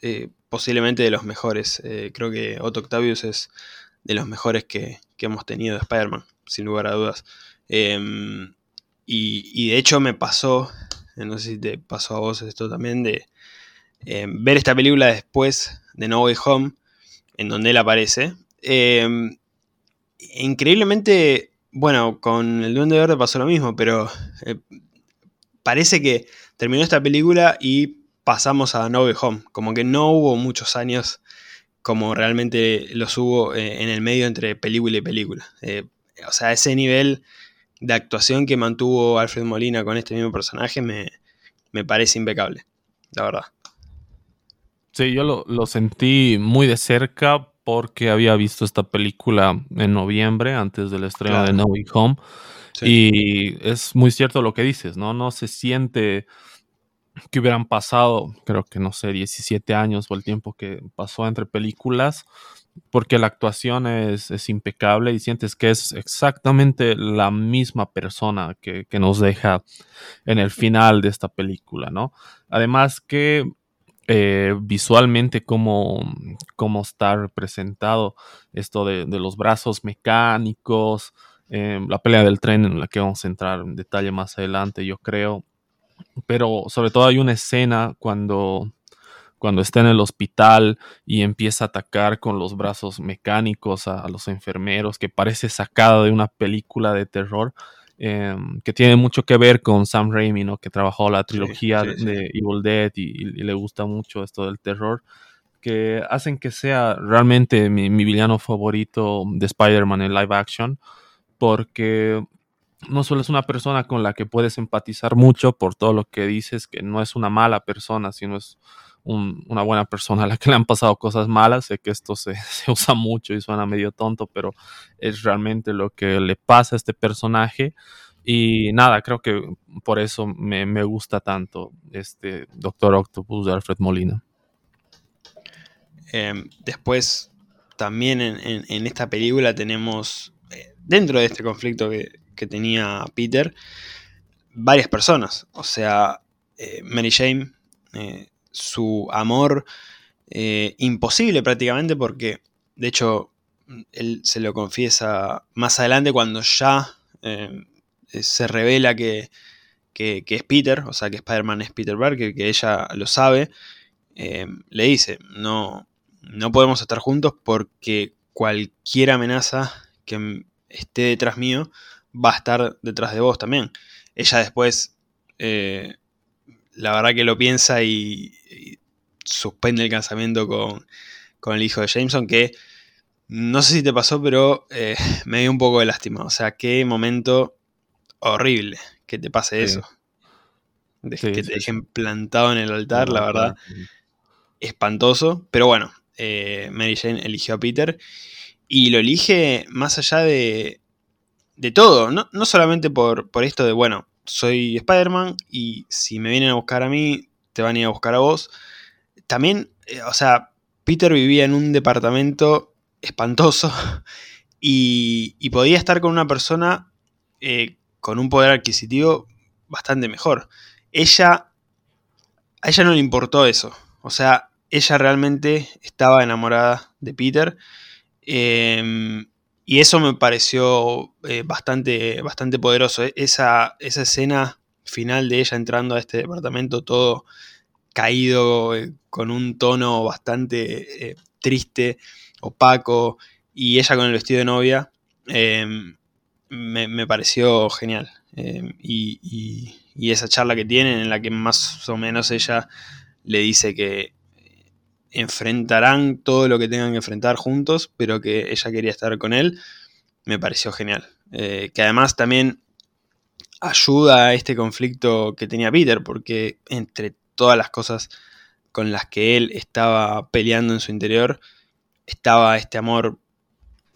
A: eh, posiblemente de los mejores. Eh, creo que Otto Octavius es de los mejores que, hemos tenido de Spider-Man, sin lugar a dudas. Em, y, de hecho me pasó, no sé si te pasó a vos esto también, de em, ver esta película después de No Way Home, en donde él aparece. Em, increíblemente, bueno, con el Duende Verde pasó lo mismo, pero parece que terminó esta película y pasamos a No Way Home. Como que no hubo muchos años como realmente los hubo eh, en el medio entre película y película. Eh, o sea, ese nivel de actuación que mantuvo Alfred Molina con este mismo personaje me, parece impecable, la verdad.
B: Sí, yo lo, sentí muy de cerca porque había visto esta película en noviembre, antes del estreno de No Way Home. Y es muy cierto lo que dices, ¿no? No se siente que hubieran pasado, creo que no sé, 17 años o el tiempo que pasó entre películas, porque la actuación es, impecable y sientes que es exactamente la misma persona que, nos deja en el final de esta película, ¿no? Además que eh, visualmente cómo, cómo, está representado esto de, los brazos mecánicos, Em, la pelea del tren en la que vamos a entrar en detalle más adelante, yo creo. Pero sobre todo hay una escena cuando, cuando está en el hospital y empieza a atacar con los brazos mecánicos a, los enfermeros, que parece sacada de una película de terror. Em, que tiene mucho que ver con Sam Raimi, ¿no? que trabajó la trilogía de Evil Dead y, le gusta mucho esto del terror, que hacen que sea realmente mi, mi villano favorito de Spider-Man en live action porque no solo es una persona con la que puedes empatizar mucho por todo lo que dices, que no es una mala persona, sino es una buena persona a la que le han pasado cosas malas. Sé que esto se, usa mucho y suena medio tonto, pero es realmente lo que le pasa a este personaje. Y nada, creo que por eso me, gusta tanto este Doctor Octopus de Alfred Molina.
A: Em, después, también en, esta película tenemos dentro de este conflicto que, tenía Peter, varias personas. O sea, eh, Mary Jane, eh, su amor eh, imposible prácticamente porque, de hecho, él se lo confiesa más adelante cuando ya eh, se revela que, es Peter, o sea que Spider-Man es Peter Parker, que ella lo sabe, eh, le dice, no, no podemos estar juntos porque cualquier amenaza que esté detrás mío va a estar detrás de vos también. Ella después, eh, la verdad que lo piensa y, suspende el casamiento con, con, el hijo de Jameson, que no sé si te pasó, pero eh, me dio un poco de lástima. O sea, qué momento horrible que te pase eso. que te dejen plantado en el altar, la verdad. Espantoso. Pero bueno, eh, Mary Jane eligió a Peter. Y lo elige más allá de, de todo. No, solamente por, por, esto de, bueno, soy Spider-Man y si me vienen a buscar a mí, te van a ir a buscar a vos. También, eh, o sea, Peter vivía en un departamento espantoso y, podía estar con una persona eh, con un poder adquisitivo bastante mejor. Ella, a ella no le importó eso. O sea, ella realmente estaba enamorada de Peter. Em, y eso me pareció eh, bastante, bastante poderoso. E, esa, esa, escena final de ella entrando a este departamento todo caído, eh, con un tono bastante triste, opaco, y ella con el vestido de novia, em, me, pareció genial. Em, y, esa charla que tienen en la que más o menos ella le dice que enfrentarán todo lo que tengan que enfrentar juntos, pero que ella quería estar con él, me pareció genial. Eh, que además también ayuda a este conflicto que tenía Peter, porque entre todas las cosas con las que él estaba peleando en su interior, estaba este amor,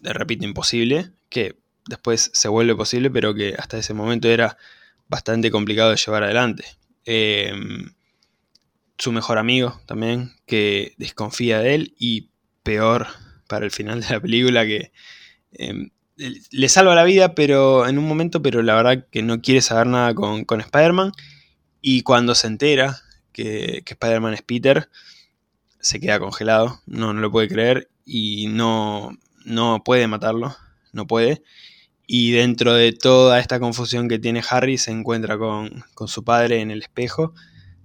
A: repito, imposible, que después se vuelve posible, pero que hasta ese momento era bastante complicado de llevar adelante. Em, su mejor amigo también, que desconfía de él, y peor para el final de la película, que em, le salva la vida pero en un momento, pero la verdad que no quiere saber nada con, con Spider-Man, y cuando se entera que, que Spider-Man es Peter, se queda congelado, no, no lo puede creer y no, no puede matarlo, no puede. Y dentro de toda esta confusión que tiene Harry, se encuentra con, su padre en el espejo.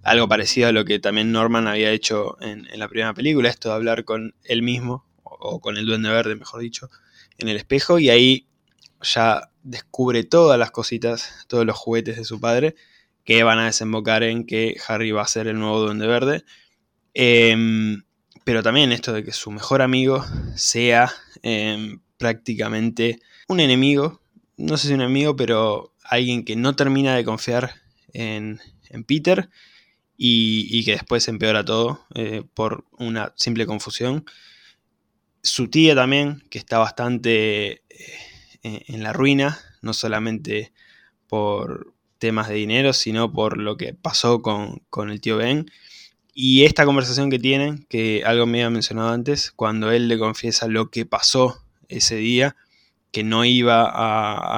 A: Algo parecido a lo que también Norman había hecho en, la primera película, esto de hablar con él mismo, o, con el duende verde, mejor dicho, en el espejo. Y ahí ya descubre todas las cositas, todos los juguetes de su padre, que van a desembocar en que Harry va a ser el nuevo duende verde. Em, pero también esto de que su mejor amigo sea em, prácticamente un enemigo, no sé si un enemigo, pero alguien que no termina de confiar en, Peter y, que después empeora todo eh, por una simple confusión. Su tía también, que está bastante eh, en la ruina, no solamente por temas de dinero, sino por lo que pasó con, con el tío Ben y esta conversación que tienen, que algo me había mencionado antes, cuando él le confiesa lo que pasó ese día, que no iba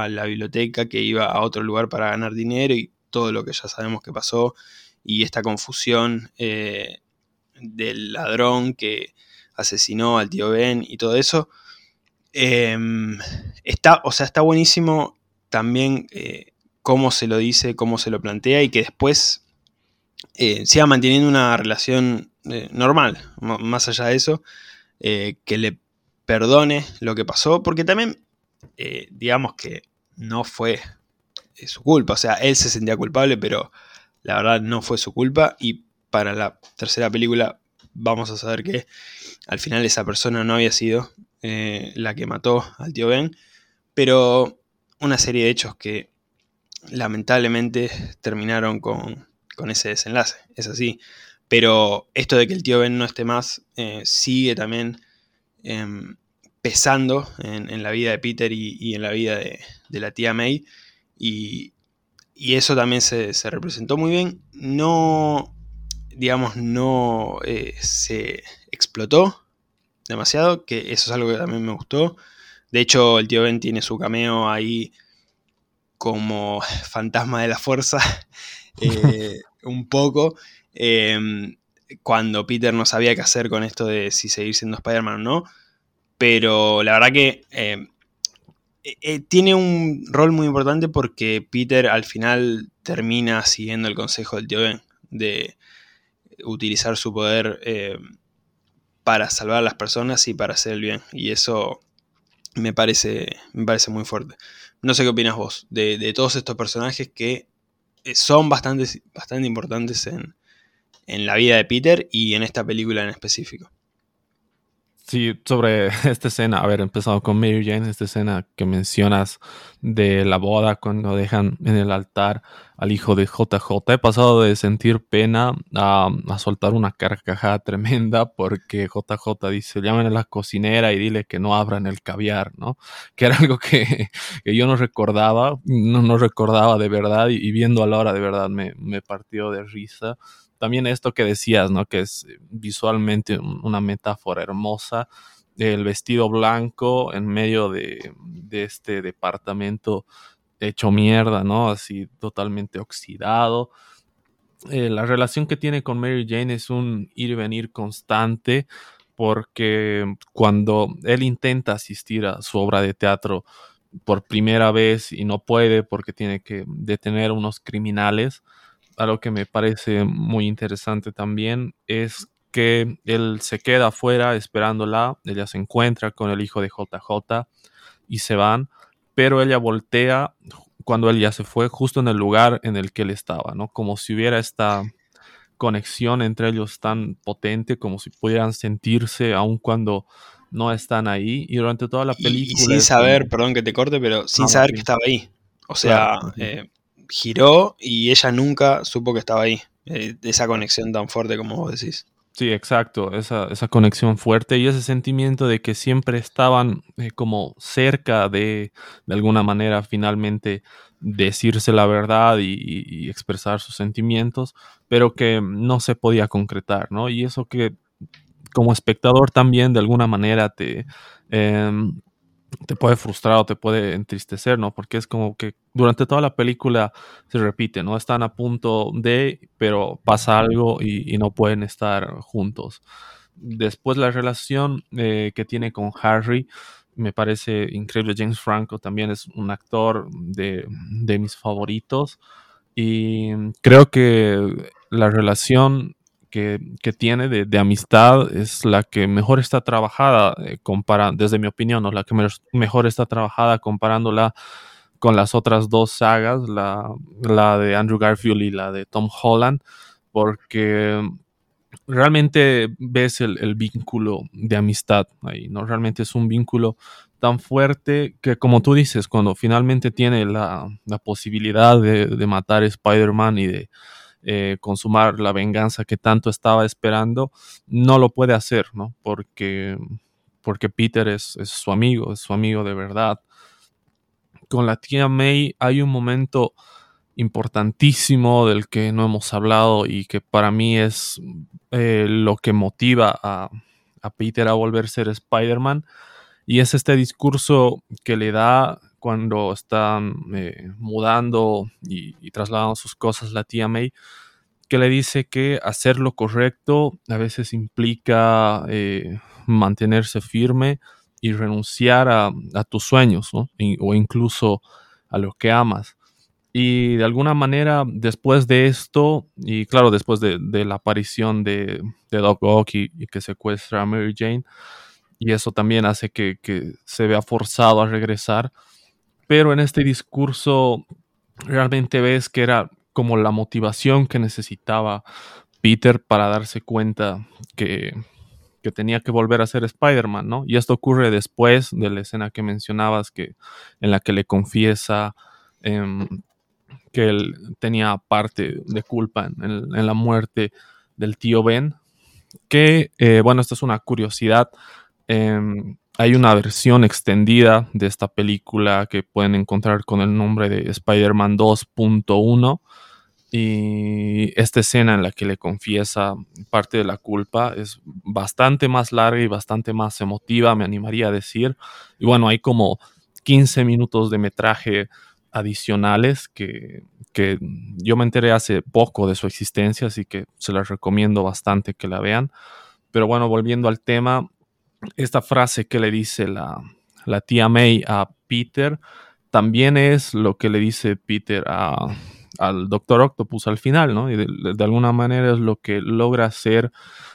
A: a, la biblioteca, que iba a otro lugar para ganar dinero y todo lo que ya sabemos que pasó, y esta confusión eh, del ladrón que asesinó al tío Ben y todo eso. Em, está, o sea, está buenísimo también eh, cómo se lo dice, cómo se lo plantea y que después eh, siga manteniendo una relación eh, normal, más allá de eso, eh, que le perdone lo que pasó, porque también, digamos que no fue su culpa, o sea, él se sentía culpable, pero la verdad no fue su culpa. Y para la tercera película vamos a saber que al final esa persona no había sido la que mató al tío Ben, pero una serie de hechos que lamentablemente terminaron con, con ese desenlace, es así. Pero esto de que el tío Ben no esté más eh, sigue también em, pesando en, la vida de Peter y, en la vida de, la tía May. Y, eso también se, representó muy bien. No, digamos, no eh, se explotó demasiado, que eso es algo que también me gustó. De hecho, el tío Ben tiene su cameo ahí como fantasma de la fuerza eh, un poco. Em, cuando Peter no sabía qué hacer con esto de si seguir siendo Spider-Man o no. pero la verdad que eh, eh, tiene un rol muy importante porque Peter al final termina siguiendo el consejo del tío Ben de utilizar su poder para salvar a las personas y para hacer el bien. Y eso me parece, me parece muy fuerte. No sé qué opinas vos de, todos estos personajes que son bastante, bastante importantes en, en la vida de Peter y en esta película en específico.
B: Sí, sobre esta escena, a ver, empezado con Mary Jane, esta escena que mencionas de la boda cuando dejan en el altar al hijo de JJ, he pasado de sentir pena a, soltar una carcajada tremenda porque JJ dice, llamen a la cocinera y dile que no abran el caviar, ¿no? Que era algo que, yo no recordaba, no, no recordaba de verdad y, viendo a la hora de verdad me, me partió de risa también esto que decías, ¿no? Que es eh, visualmente una metáfora hermosa. El vestido blanco en medio de, este departamento hecho mierda, ¿no? Así totalmente oxidado. Eh, la relación que tiene con Mary Jane es un ir y venir constante porque cuando él intenta asistir a su obra de teatro por primera vez y no puede porque tiene que detener unos criminales, algo que me parece muy interesante también es que él se queda afuera esperándola, ella se encuentra con el hijo de JJ y se van, pero ella voltea cuando él ya se fue justo en el lugar en el que él estaba, ¿no? Como si hubiera esta conexión entre ellos tan potente, como si pudieran sentirse aun cuando no están ahí y durante toda la película.
A: Y, sin saber, perdón que te corte, pero sin saber que estaba ahí. O sea, eh, giró y ella nunca supo que estaba ahí. Eh, esa conexión tan fuerte como vos decís.
B: Sí, exacto, esa, conexión fuerte y ese sentimiento de que siempre estaban eh, como cerca de, de alguna manera, finalmente decirse la verdad y, expresar sus sentimientos, pero que no se podía concretar, ¿no? Y eso que como espectador también de alguna manera te, em, te puede frustrar o te puede entristecer, ¿no? Porque es como que durante toda la película se repite, ¿no? Están a punto de, pero pasa algo y, no pueden estar juntos. Después la relación eh, que tiene con Harry me parece increíble. James Franco también es un actor de, de mis favoritos y creo que la relación que, tiene de, amistad es la que mejor está trabajada, eh, desde mi opinión, la que mejor está trabajada comparándola con las otras dos sagas, la, la de Andrew Garfield y la de Tom Holland, porque realmente ves el, vínculo de amistad ahí, ¿no? Realmente es un vínculo tan fuerte que, como tú dices, cuando finalmente tiene la, posibilidad de, de matar a Spider-Man y de eh, consumar la venganza que tanto estaba esperando, no lo puede hacer, ¿no? Porque, porque Peter es, su amigo, es su amigo de verdad. Con la tía May hay un momento importantísimo del que no hemos hablado y que para mí es eh, lo que motiva a, Peter a volver a ser Spider-Man. Y es este discurso que le da cuando están eh, mudando y, trasladando sus cosas la tía May, que le dice que hacer lo correcto a veces implica eh, mantenerse firme y renunciar a, tus sueños, o incluso a lo que amas. Y de alguna manera, después de esto, y claro, después de, la aparición de, Doc Ock y, que secuestra a Mary Jane, y eso también hace que se vea forzado a regresar, pero en este discurso realmente ves que era como la motivación que necesitaba Peter para darse cuenta que, tenía que volver a ser Spider-Man, ¿no? Y esto ocurre después de la escena que mencionabas, que, en la que le confiesa em, que él tenía parte de culpa en, la muerte del tío Ben. Que, eh, bueno, esta es una curiosidad. Em, hay una versión extendida de esta película que pueden encontrar con el nombre de Spider-Man 2.1. Y esta escena en la que le confiesa parte de la culpa es bastante más larga y bastante más emotiva, me animaría a decir. Y bueno, hay como 15 minutos de metraje adicionales que, que yo me enteré hace poco de su existencia, así que se las recomiendo bastante que la vean. Pero bueno, volviendo al tema, esta frase que le dice la, la tía May a Peter también es lo que le dice Peter al Doctor Octopus al final, ¿no? Y de, alguna manera es lo que logra hacer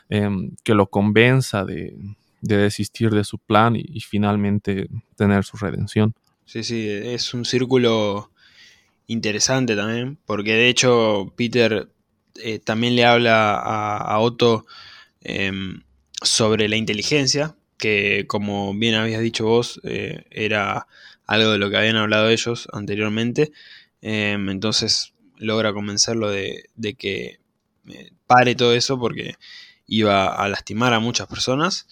B: em, que lo convenza de, desistir de su plan y, finalmente tener su redención.
A: Sí, sí, es un círculo interesante también, porque de hecho Peter eh, también le habla a, Otto em, sobre la inteligencia, que como bien habías dicho vos, eh, era algo de lo que habían hablado ellos anteriormente. Em, entonces logra convencerlo de, que eh, pare todo eso porque iba a lastimar a muchas personas.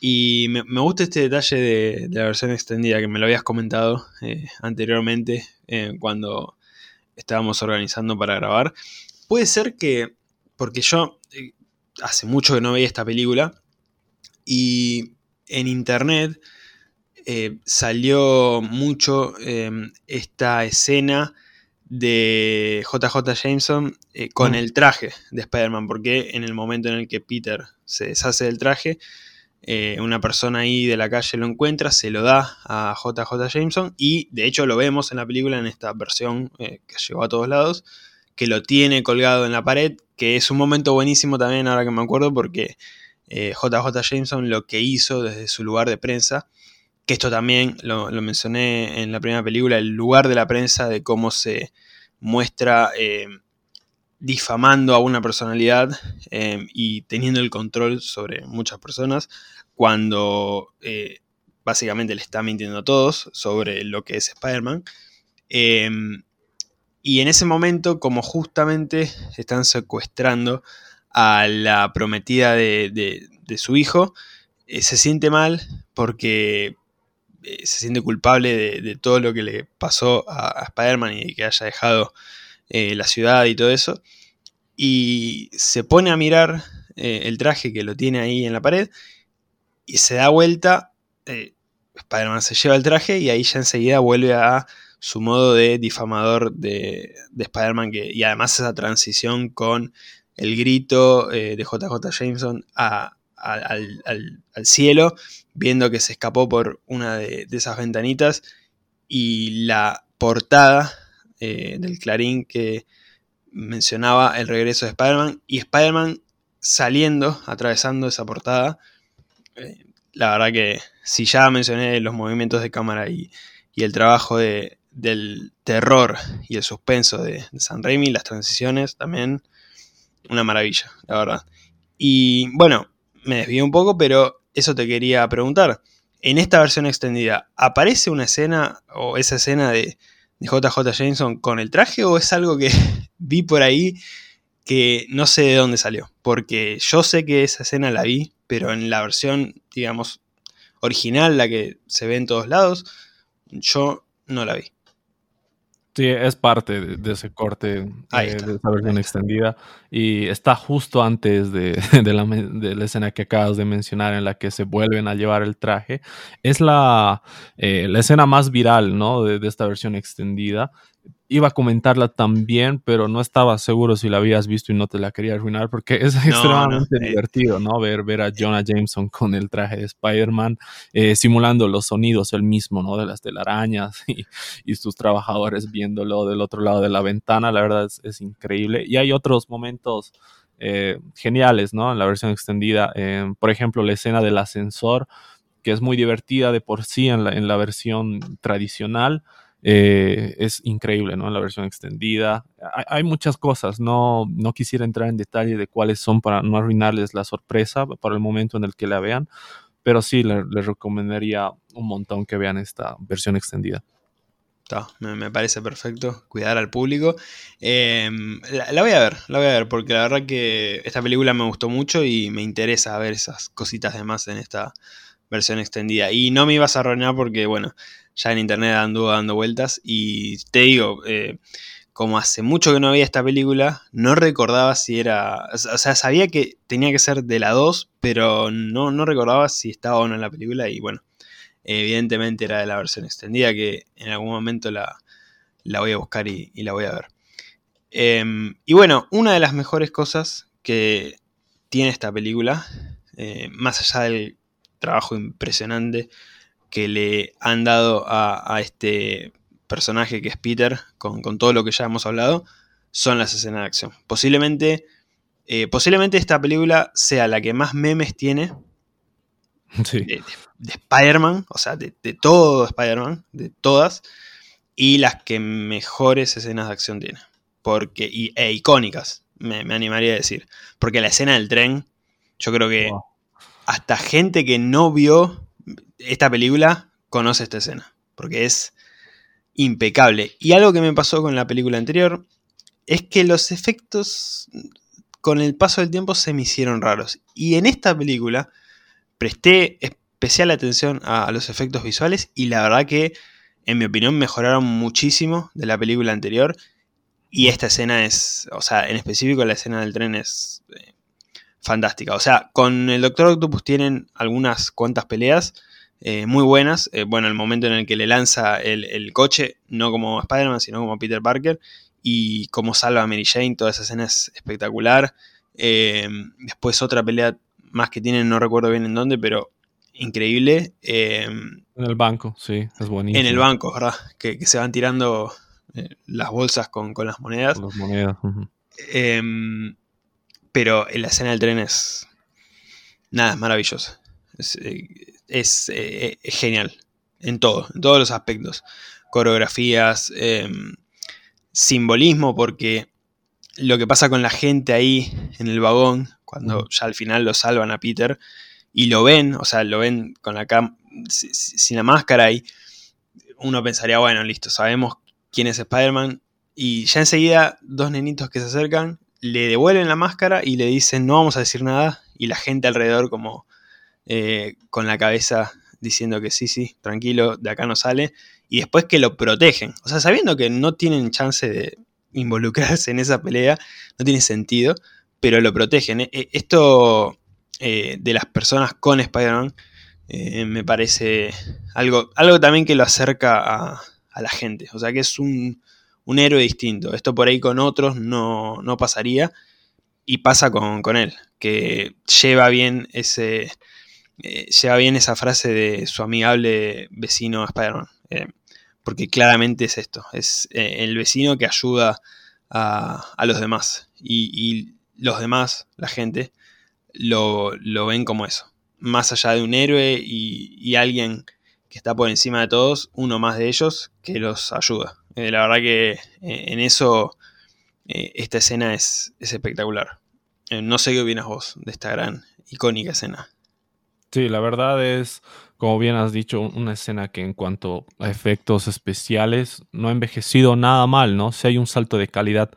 A: Y me, gusta este detalle de, la versión extendida que me lo habías comentado eh, anteriormente eh, cuando estábamos organizando para grabar. Puede ser que, porque yo hace mucho que no veía esta película y en internet eh, salió mucho em, esta escena de JJ Jameson eh, con mm. el traje de Spider-Man, porque en el momento en el que Peter se deshace del traje, eh, una persona ahí de la calle lo encuentra, se lo da a JJ Jameson y de hecho lo vemos en la película en esta versión que llegó a todos lados, que lo tiene colgado en la pared, que es un momento buenísimo también ahora que me acuerdo porque JJ Jameson lo que hizo desde su lugar de prensa que esto también lo, mencioné en la primera película, el lugar de la prensa, de cómo se muestra eh, difamando a una personalidad eh, y teniendo el control sobre muchas personas, cuando eh, básicamente le está mintiendo a todos sobre lo que es Spider-Man. y en ese momento, como justamente están secuestrando a la prometida de su hijo, se siente mal porque eh, se siente culpable de, todo lo que le pasó a, Spider-Man y que haya dejado eh, la ciudad y todo eso. Y se pone a mirar eh, el traje que lo tiene ahí en la pared y se da vuelta. Spider-Man se lleva el traje y ahí ya enseguida vuelve a su modo de difamador de, de Spider-Man y además esa transición con el grito de JJ Jameson al, cielo, viendo que se escapó por una de, esas ventanitas y la portada eh, del Clarín que mencionaba el regreso de Spider-Man y Spider-Man saliendo, atravesando esa portada. Eh, la verdad que si ya mencioné los movimientos de cámara y, el trabajo del terror y el suspenso de, de San Raimi, las transiciones también, una maravilla, la verdad. Y bueno, me desvío un poco, pero eso te quería preguntar. En esta versión extendida, ¿aparece una escena o esa escena de, JJ Jameson con el traje o es algo que vi por ahí que no sé de dónde salió? Porque yo sé que esa escena la vi, pero en la versión, digamos, original, la que se ve en todos lados, yo no la vi.
B: Sí, es parte de, ese corte eh, de esa versión extendida y está justo antes de, la, escena que acabas de mencionar en la que se vuelven a llevar el traje. Es la, eh, la escena más viral ¿no? de, esta versión extendida iba a comentarla también, pero no estaba seguro si la habías visto y no te la quería arruinar porque es extremadamente eh. divertido, ¿no? Ver, ver a Jonah Jameson con el traje de Spider-Man, eh, simulando los sonidos él mismo, ¿no? De las telarañas y, y, sus trabajadores viéndolo del otro lado de la ventana, la verdad es, increíble. Y hay otros momentos eh, geniales, ¿no? En la versión extendida, por ejemplo, la escena del ascensor, que es muy divertida de por sí en la, en la versión tradicional. Eh, es increíble, ¿no? La versión extendida. Hay, muchas cosas, no, no quisiera entrar en detalle de cuáles son para no arruinarles la sorpresa para el momento en el que la vean, pero sí les recomendaría un montón que vean esta versión extendida.
A: me, parece perfecto, cuidar al público. Em, la, voy a ver, la voy a ver, porque la verdad que esta película me gustó mucho y me interesa ver esas cositas de más en esta versión extendida. Y no me ibas a arruinar porque, bueno, ya en internet anduvo dando vueltas. Y te digo, eh, como hace mucho que no veía esta película, no recordaba si era. O sea, sabía que tenía que ser de la 2, pero no, no recordaba si estaba o no en la película. Y bueno, evidentemente era de la versión extendida, que en algún momento la, la voy a buscar y, la voy a ver. Em, y bueno, una de las mejores cosas que tiene esta película, eh, más allá del trabajo impresionante que le han dado a, este personaje que es Peter, con, todo lo que ya hemos hablado, son las escenas de acción. Posiblemente, eh, posiblemente esta película sea la que más memes tiene de, Spider-Man, o sea, de, todo Spider-Man, de todas, y las que mejores escenas de acción tiene. Porque, y, e icónicas, me, animaría a decir. Porque la escena del tren, yo creo que hasta gente que no vio esta película conoce esta escena, porque es impecable. Y algo que me pasó con la película anterior es que los efectos con el paso del tiempo se me hicieron raros. Y en esta película presté especial atención a, los efectos visuales y la verdad que, en mi opinión, mejoraron muchísimo de la película anterior. Y esta escena es, o sea, en específico la escena del tren es eh, fantástica. O sea, con el Doctor Octopus tienen algunas cuantas peleas eh, muy buenas. Eh, bueno, el momento en el que le lanza el, coche, no como Spider-Man, sino como Peter Parker, y cómo salva a Mary Jane, toda esa escena es espectacular. Eh, después otra pelea más que tienen, no recuerdo bien en dónde, pero increíble.
B: en el banco, sí, es buenísimo.
A: En el banco, ¿verdad? Que, se van tirando las bolsas con, las monedas.
B: las monedas.
A: Pero la escena del tren es. Nada, es maravilloso es, eh, genial en todo, en todos los aspectos. Coreografías, em, simbolismo, porque lo que pasa con la gente ahí en el vagón, cuando ya al final lo salvan a Peter, y lo ven, o sea, lo ven con la sin la máscara y uno pensaría, bueno, listo, sabemos quién es Spider-Man, y ya enseguida dos nenitos que se acercan, le devuelven la máscara y le dicen, no vamos a decir nada, y la gente alrededor como eh, con la cabeza diciendo que sí, sí, tranquilo, de acá no sale, y después que lo protegen. O sea, sabiendo que no tienen chance de involucrarse en esa pelea, no tiene sentido, pero lo protegen. E, e, esto eh, de las personas con Spider-Man eh, me parece algo, algo también que lo acerca a, la gente. O sea, que es un, un, héroe distinto. Esto por ahí con otros no, no pasaría. Y pasa con, con él, que lleva bien ese, eh, lleva bien esa frase de su amigable vecino Spider-Man. Eh, porque claramente es esto, es eh, el vecino que ayuda a, los demás. Y, los demás, la gente, lo, ven como eso. Más allá de un héroe y, alguien que está por encima de todos, uno más de ellos que los ayuda. La verdad que en eso esta escena es, es espectacular. no sé qué opinas vos de esta gran, icónica escena.
B: Sí, la verdad es, como bien has dicho, una escena que en cuanto a efectos especiales no ha envejecido nada mal, ¿no? Si hay un salto de calidad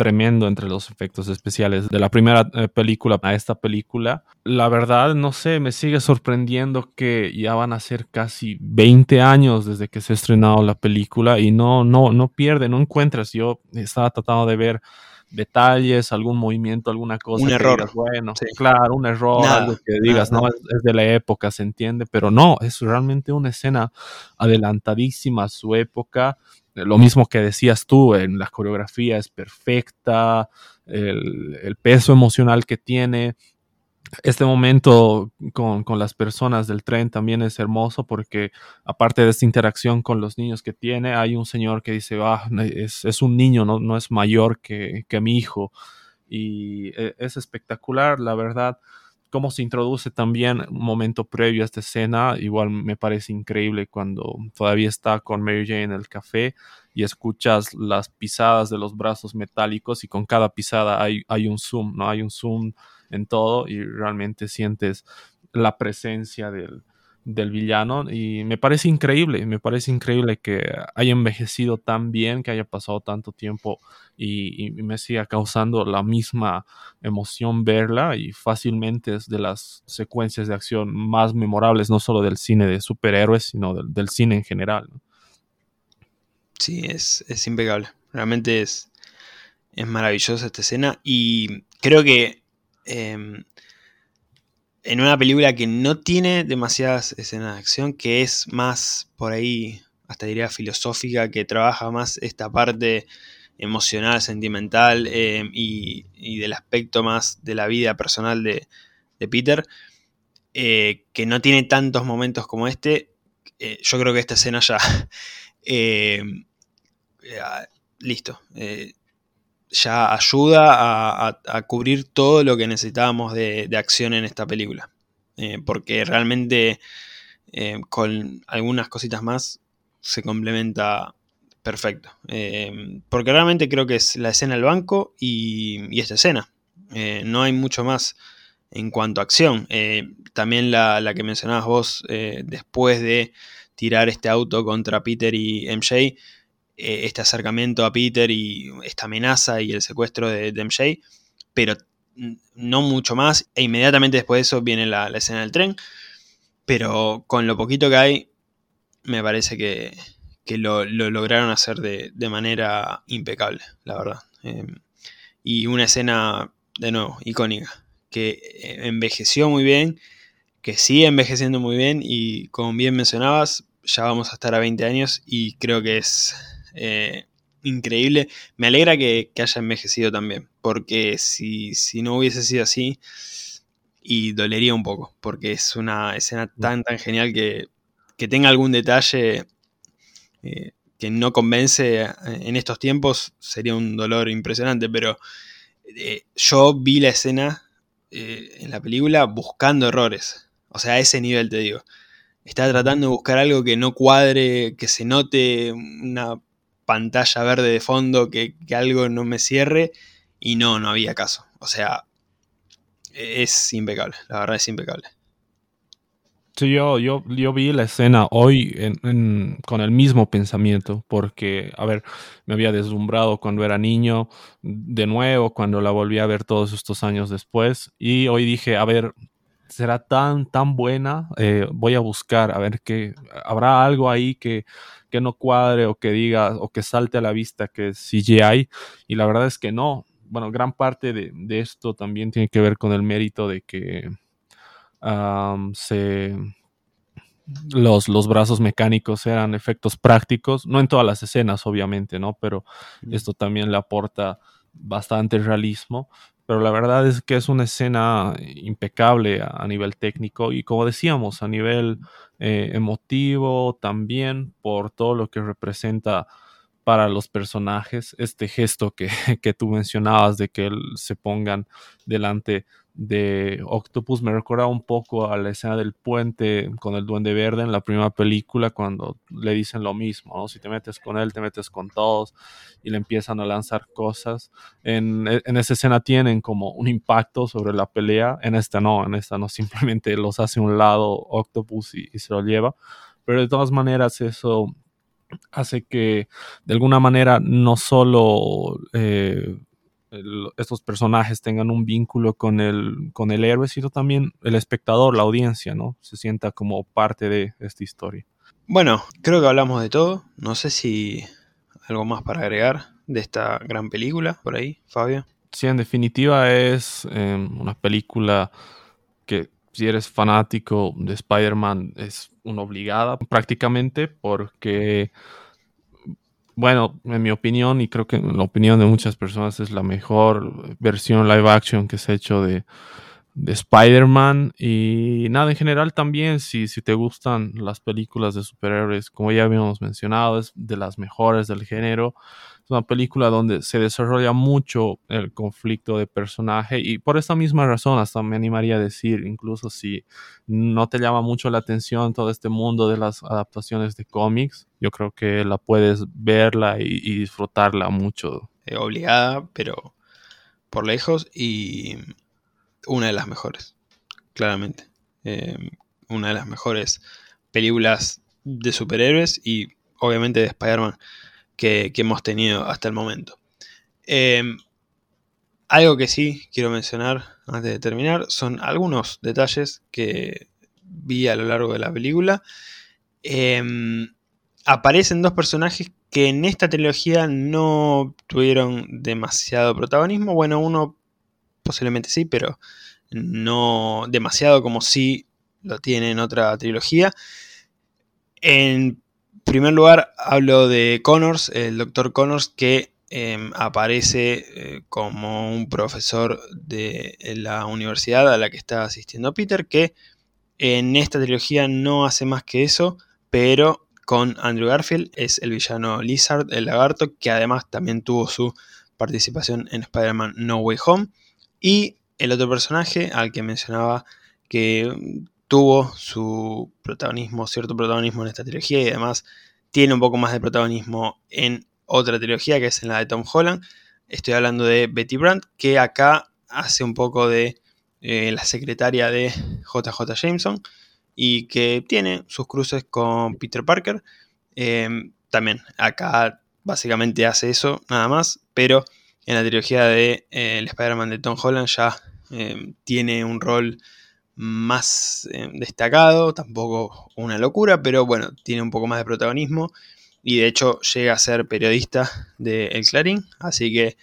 B: tremendo entre los efectos especiales de la primera eh, película a esta película. La verdad, no sé, me sigue sorprendiendo que ya van a ser casi 20 años desde que se ha estrenado la película y no, no, no pierde, no encuentras. Yo estaba tratando de ver detalles, algún movimiento, alguna cosa.
A: Un error.
B: bueno, claro, un error, algo que digas, no, es, de la época, se entiende, pero no, es realmente una escena adelantadísima a su época. Lo mismo que decías tú, en la coreografía es perfecta, el, peso emocional que tiene, este momento con, las personas del tren también es hermoso porque aparte de esta interacción con los niños que tiene, hay un señor que dice, ah, es, un niño, no, no es mayor que, mi hijo. Y e, es espectacular, la verdad. Cómo se introduce también un momento previo a esta escena, igual me parece increíble cuando todavía está con Mary Jane en el café y escuchas las pisadas de los brazos metálicos y con cada pisada hay, hay un zoom, ¿no? Hay un zoom en todo y realmente sientes la presencia del, villano y me parece increíble, me parece increíble que haya envejecido tan bien, que haya pasado tanto tiempo y, me siga causando la misma emoción verla y fácilmente es de las secuencias de acción más memorables, no solo del cine de superhéroes, sino del, cine en general.
A: Sí, es, es impecable, realmente es, es maravillosa esta escena y creo que Em, en una película que no tiene demasiadas escenas de acción, que es más por ahí, hasta diría filosófica, que trabaja más esta parte emocional, sentimental em, y, del aspecto más de la vida personal de, Peter. eh, que no tiene tantos momentos como este, eh, yo creo que esta escena ya... listo. Ya ayuda a, cubrir todo lo que necesitábamos de, acción en esta película. porque realmente con algunas cositas más se complementa perfecto. Eh, porque realmente creo que es la escena del banco y, esta escena. Eh, no hay mucho más en cuanto a acción. Eh, también la, que mencionabas vos después de tirar este auto contra Peter y MJ, este acercamiento a Peter y esta amenaza y el secuestro de, MJ, pero no mucho más. E inmediatamente después de eso viene la escena del tren. Pero con lo poquito que hay, me parece que, que lo, lograron hacer de, manera impecable, la verdad. Em, y una escena, de nuevo, icónica, que eh, envejeció muy bien, que sigue envejeciendo muy bien y como bien mencionabas, ya vamos a estar a 20 años y creo que es eh, increíble. Me alegra que, haya envejecido también, porque si, si no hubiese sido así, y dolería un poco, porque es una escena mm. tan, tan genial que, que tenga algún detalle eh, que no convence eh, en estos tiempos sería un dolor impresionante, pero eh, yo vi la escena en la película buscando errores. O sea, a ese nivel te digo. Estaba tratando de buscar algo que no cuadre, que se note una pantalla verde de fondo, que, que algo no me cierre, y no, no había caso. O sea, es impecable, la verdad es impecable
B: yo, yo, yo vi la escena hoy con el mismo pensamiento, porque, a ver, me había deslumbrado cuando era niño, de nuevo, cuando la volví a ver todos estos años después, y hoy dije, a ver, será tan, tan buena, eh, voy a buscar, a ver qué, habrá algo ahí que, que no cuadre o que diga, o que salte a la vista que es CGI, y la verdad es que no. Bueno, gran parte de, de esto también tiene que ver con el mérito de que se, los, los, brazos mecánicos eran efectos prácticos, no en todas las escenas, obviamente, ¿no? Pero esto también le aporta bastante realismo. Pero la verdad es que es una escena impecable a, nivel técnico y como decíamos, a nivel eh, emotivo también por todo lo que representa para los personajes, este gesto que, que tú mencionabas de que se pongan delante de Octopus me recuerda un poco a la escena del puente con el Duende Verde en la primera película cuando le dicen lo mismo, ¿no? Si te metes con él, te metes con todos y le empiezan a lanzar cosas. En, e, esa escena tienen como un impacto sobre la pelea, en esta no, en esta no, simplemente los hace a un lado Octopus y, se lo lleva. Pero de todas maneras eso hace que de alguna manera no solo... Eh, estos personajes tengan un vínculo con el, con el héroe, sino también el espectador, la audiencia, ¿no? Se sienta como parte de esta historia.
A: Bueno, creo que hablamos de todo. No sé si algo más para agregar de esta gran película por ahí, Fabio.
B: Sí, en definitiva es em, una película que si eres fanático de Spider-Man es una obligada prácticamente porque bueno, en mi opinión, y creo que en la opinión de muchas personas, es la mejor versión live action que se ha hecho de, Spider-Man. Y nada, en general también, si, si te gustan las películas de superhéroes, como ya habíamos mencionado, es de las mejores del género una película donde se desarrolla mucho el conflicto de personaje y por esta misma razón hasta me animaría a decir, incluso si no te llama mucho la atención todo este mundo de las adaptaciones de cómics, yo creo que la puedes verla y, disfrutarla mucho.
A: Eh, obligada, pero por lejos y una de las mejores, claramente. Em, una de las mejores películas de superhéroes y obviamente de Spider-Man que, hemos tenido hasta el momento. Em, algo que sí quiero mencionar antes de terminar son algunos detalles que vi a lo largo de la película. Em, aparecen dos personajes que en esta trilogía no tuvieron demasiado protagonismo. Bueno, uno posiblemente sí, pero no demasiado como sí lo tiene en otra trilogía. En primer lugar, hablo de Connors, el doctor Connors, que em, aparece eh, como un profesor de la universidad a la que está asistiendo Peter, que En esta trilogía no hace más que eso, pero con Andrew Garfield es el villano Lizard, el lagarto, que además también tuvo su participación en Spider-Man No Way Home. Y el otro personaje al que mencionaba que tuvo su protagonismo, cierto protagonismo en esta trilogía y además tiene un poco más de protagonismo en otra trilogía que es en la de Tom Holland. Estoy hablando de Betty Brandt, que acá hace un poco de eh, la secretaria de JJ Jameson y que tiene sus cruces con Peter Parker. Em, también acá básicamente hace eso, nada más, pero en la trilogía de eh, el Spider-Man de Tom Holland ya eh, tiene un rol más eh, destacado, tampoco una locura, pero bueno, tiene un poco más de protagonismo y de hecho llega a ser periodista de El Clarín, así que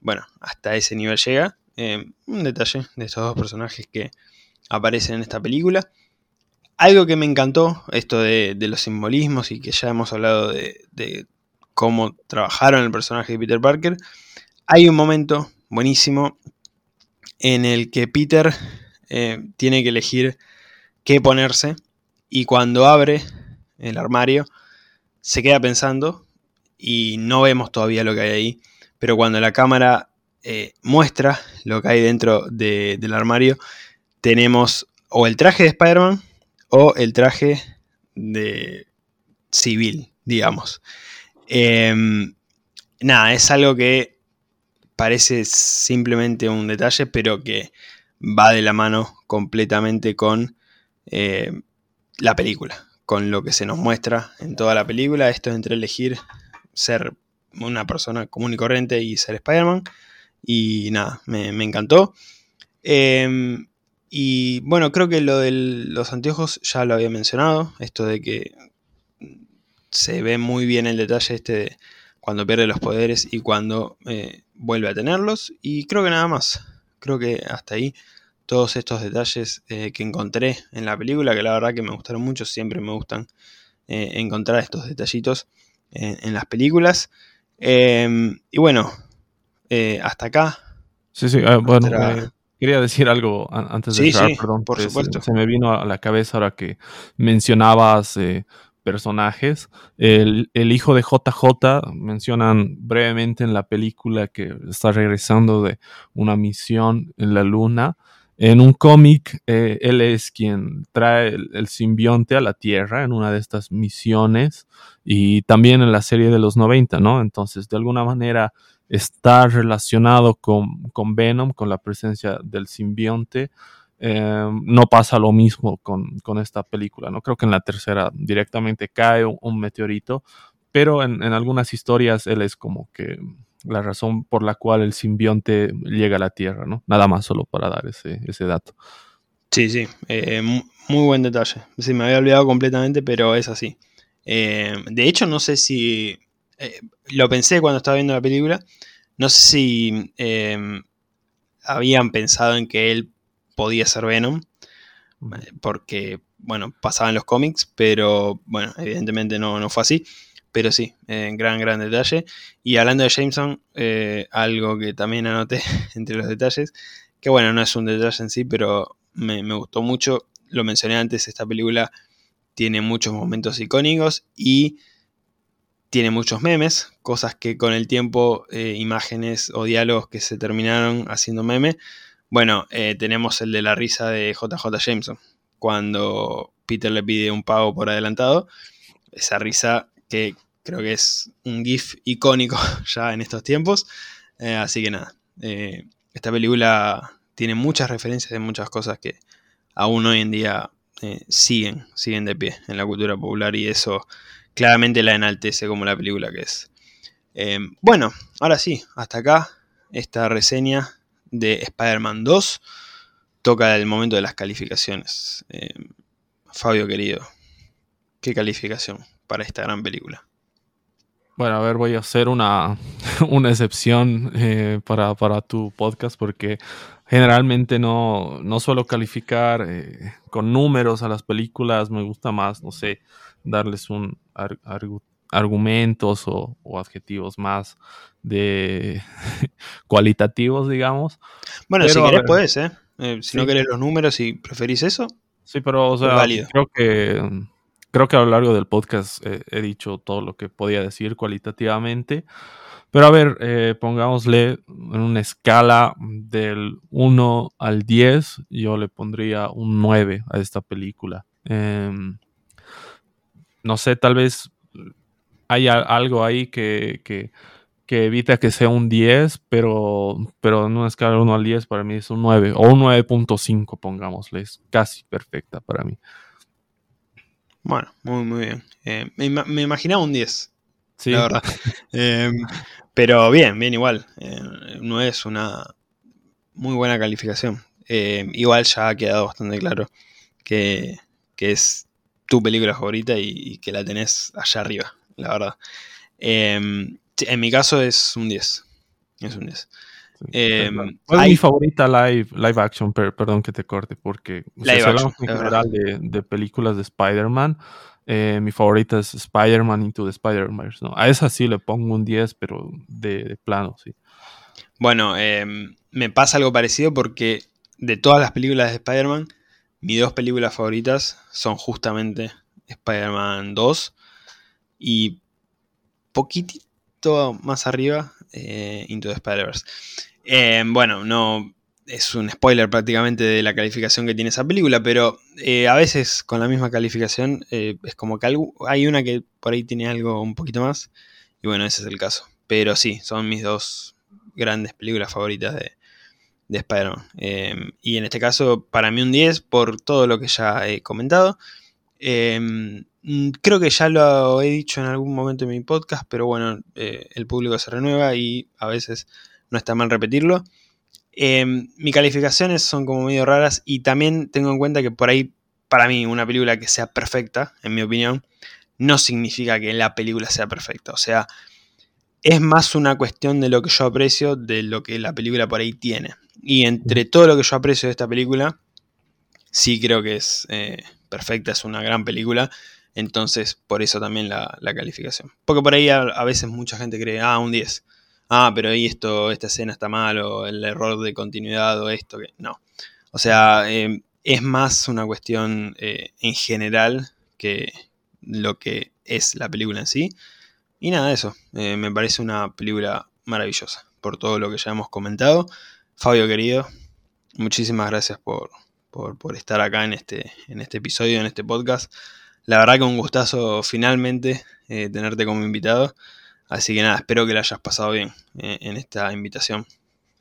A: bueno, hasta ese nivel llega. Eh, un detalle de estos dos personajes que aparecen en esta película. Algo que me encantó, esto de, los simbolismos y que ya hemos hablado de, de cómo trabajaron el personaje de Peter Parker, hay un momento buenísimo en el que Peter eh, tiene que elegir qué ponerse y cuando abre el armario se queda pensando y no vemos todavía lo que hay ahí, pero cuando la cámara eh, muestra lo que hay dentro del armario, tenemos o el traje de Spider-Man o el traje de civil, digamos. Em, nada, es algo que parece simplemente un detalle, pero que va de la mano completamente con eh, la película, con lo que se nos muestra en toda la película. Esto es entre elegir ser una persona común y corriente y ser Spider-Man. Y nada, me, encantó. Em, y bueno, creo que lo de los anteojos ya lo había mencionado. Esto de que se ve muy bien el detalle este de cuando pierde los poderes y cuando eh, vuelve a tenerlos. Y creo que nada más. Creo que hasta ahí todos estos detalles eh, que encontré en la película, que la verdad que me gustaron mucho, siempre me gustan eh, encontrar estos detallitos en, las películas. Em, y bueno, hasta acá.
B: Sí, sí, ah, bueno, quería decir algo antes de
A: sí, perdón. Por supuesto.
B: Se, me vino a la cabeza ahora que mencionabas personajes. El, hijo de JJ mencionan brevemente en la película que está regresando de una misión en la luna. En un cómic, eh, él es quien trae el, simbionte a la Tierra en una de estas misiones y también en la serie de los 90, ¿no? Entonces, de alguna manera está relacionado con, con Venom, con la presencia del simbionte. Em, no pasa lo mismo con, esta película, ¿no? Creo que en la tercera directamente cae un, meteorito, pero en, algunas historias él es como que la razón por la cual el simbionte llega a la Tierra, ¿no? Nada más solo para dar ese, dato.
A: Sí, sí, eh, muy buen detalle. Sí, me había olvidado completamente, pero es así. Eh, de hecho, no sé si... Eh, lo pensé cuando estaba viendo la película. No sé si habían pensado en que él podía ser Venom, eh, porque, bueno, pasaba en los cómics, pero, bueno, evidentemente no, no fue así. Pero sí, en gran, gran detalle. Y hablando de Jameson, eh, algo que también anoté entre los detalles, que bueno, no es un detalle en sí, pero me, gustó mucho. Lo mencioné antes, esta película tiene muchos momentos icónicos y tiene muchos memes, cosas que con el tiempo, eh, imágenes o diálogos que se terminaron haciendo meme, bueno, eh, tenemos el de la risa de JJ Jameson, cuando Peter le pide un pago por adelantado. Esa risa que creo que es un GIF icónico ya en estos tiempos. Eh, así que nada, eh, esta película tiene muchas referencias de muchas cosas que aún hoy en día siguen, siguen de pie en la cultura popular y eso claramente la enaltece como la película que es. bueno, ahora sí, hasta acá esta reseña de Spider-Man 2 toca el momento de las calificaciones. Eh, Fabio querido, ¿qué calificación para esta gran película?
B: Bueno, a ver, voy a hacer una, una excepción eh, para, tu podcast porque generalmente no, no suelo calificar eh, con números a las películas, me gusta más, no sé, darles un argumentos o, adjetivos más de cualitativos, digamos.
A: Bueno, si querés puedes, ¿eh? ¿eh? si no querés los números y preferís eso.
B: Sí, pero, o sea, creo que creo que a lo largo del podcast he dicho todo lo que podía decir cualitativamente. Pero a ver, eh, pongámosle en una escala del 1 al 10, yo le pondría un 9 a esta película. Em, no sé, tal vez hay algo ahí que, que, evita que sea un 10, pero, pero en una escala del 1 al 10 para mí es un 9 o un 9.5, pongámosle, es casi perfecta para mí.
A: Bueno, muy, muy bien. Eh, me, me, imaginaba un 10. Sí. La verdad. Em, pero bien, bien igual. Eh, no es una muy buena calificación. Em, igual ya ha quedado bastante claro que, es tu película favorita y, que la tenés allá arriba, la verdad. En mi caso es un 10. Es un 10.
B: es mi favorita live, live action? perdón que te corte, porque live action, en general de, de, películas de Spider-Man. Eh, mi favorita es Spider-Man Into the Spider-Verse. ¿no? A esa sí le pongo un 10, pero de, plano, sí.
A: Bueno, em, me pasa algo parecido porque de todas las películas de Spider-Man, mis dos películas favoritas son justamente Spider-Man 2 y poquitito más arriba eh, Into the Spider-Verse. Em, bueno, no, es un spoiler prácticamente de la calificación que tiene esa película, pero eh, a veces con la misma calificación eh, es como que hay una que por ahí tiene algo un poquito más, y bueno, ese es el caso. Pero sí, son mis dos grandes películas favoritas de, de Spider-Man. Y en este caso, para mí un 10 por todo lo que ya he comentado. Em, creo que ya lo he dicho en algún momento en mi podcast, pero bueno, eh, el público se renueva y a veces no está mal repetirlo. Em, mis calificaciones son como medio raras y también tengo en cuenta que por ahí, para mí, una película que sea perfecta, en mi opinión, no significa que la película sea perfecta. O sea, es más una cuestión de lo que yo aprecio de lo que la película por ahí tiene. Y entre todo lo que yo aprecio de esta película, sí creo que es eh, perfecta, es una gran película. Entonces, por eso también la, calificación. Porque por ahí a, veces mucha gente cree, ah, un 10 ah, pero ahí esto, esta escena está mal, o el error de continuidad, o esto, que no. O sea, em, es más una cuestión eh, en general que lo que es la película en sí. Y nada, eso. Eh, me parece una película maravillosa por todo lo que ya hemos comentado. Fabio querido, muchísimas gracias por, por, estar acá en este, en este episodio, en este podcast. La verdad que un gustazo finalmente eh, tenerte como invitado. Así que nada, espero que la hayas pasado bien eh, en esta invitación.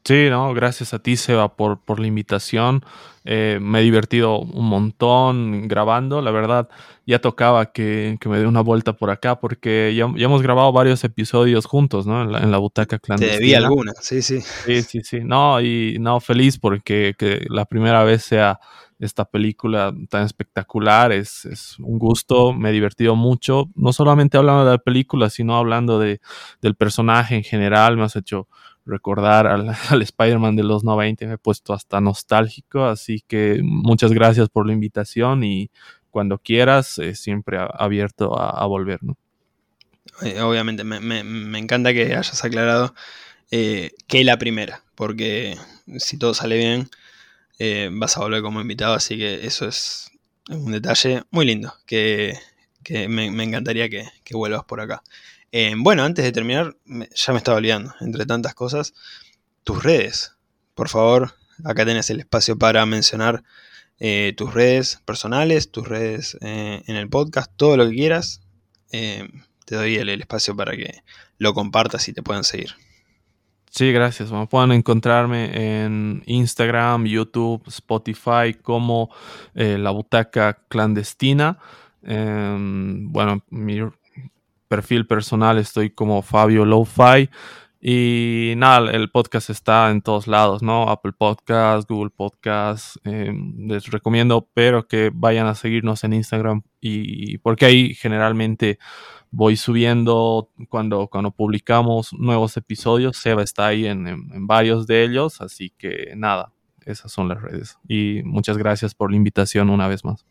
B: Sí, no, gracias a ti, Seba, por, por la invitación. Eh, me he divertido un montón grabando. La verdad, ya tocaba que, me dé una vuelta por acá porque ya, hemos grabado varios episodios juntos, ¿no? En la, butaca clandestina.
A: Te debí alguna, sí, sí.
B: Sí, sí, sí. No, y no, feliz porque que la primera vez sea esta película tan espectacular. Es, es, un gusto, me he divertido mucho, no solamente hablando de la película, sino hablando de, del personaje en general. Me has hecho recordar al, al Spider-Man de los 90, me he puesto hasta nostálgico, así que muchas gracias por la invitación y cuando quieras, eh, siempre abierto a, volver. ¿no?
A: Eh, obviamente, me, me, encanta que hayas aclarado eh, que la primera, porque si todo sale bien, vas a volver como invitado, así que eso es un detalle muy lindo, que, me, encantaría que, vuelvas por acá. Eh, bueno, antes de terminar, ya me estaba olvidando, entre tantas cosas, tus redes. Por favor, acá tenés el espacio para mencionar eh, tus redes personales, tus redes en el podcast, todo lo que quieras. te doy el espacio para que lo compartas y te puedan seguir.
B: Sí, gracias. pueden encontrarme en Instagram, YouTube, Spotify como eh, La Butaca Clandestina. Em, bueno, mi perfil personal estoy como Fabio Lo-Fi. Y nada, el podcast está en todos lados, ¿no? Apple Podcast, Google Podcast. Em, les recomiendo, pero que vayan a seguirnos en Instagram y porque ahí generalmente voy subiendo cuando, cuando publicamos nuevos episodios. Seba está ahí en, varios de ellos, así que nada, esas son las redes. Y muchas gracias por la invitación una vez más.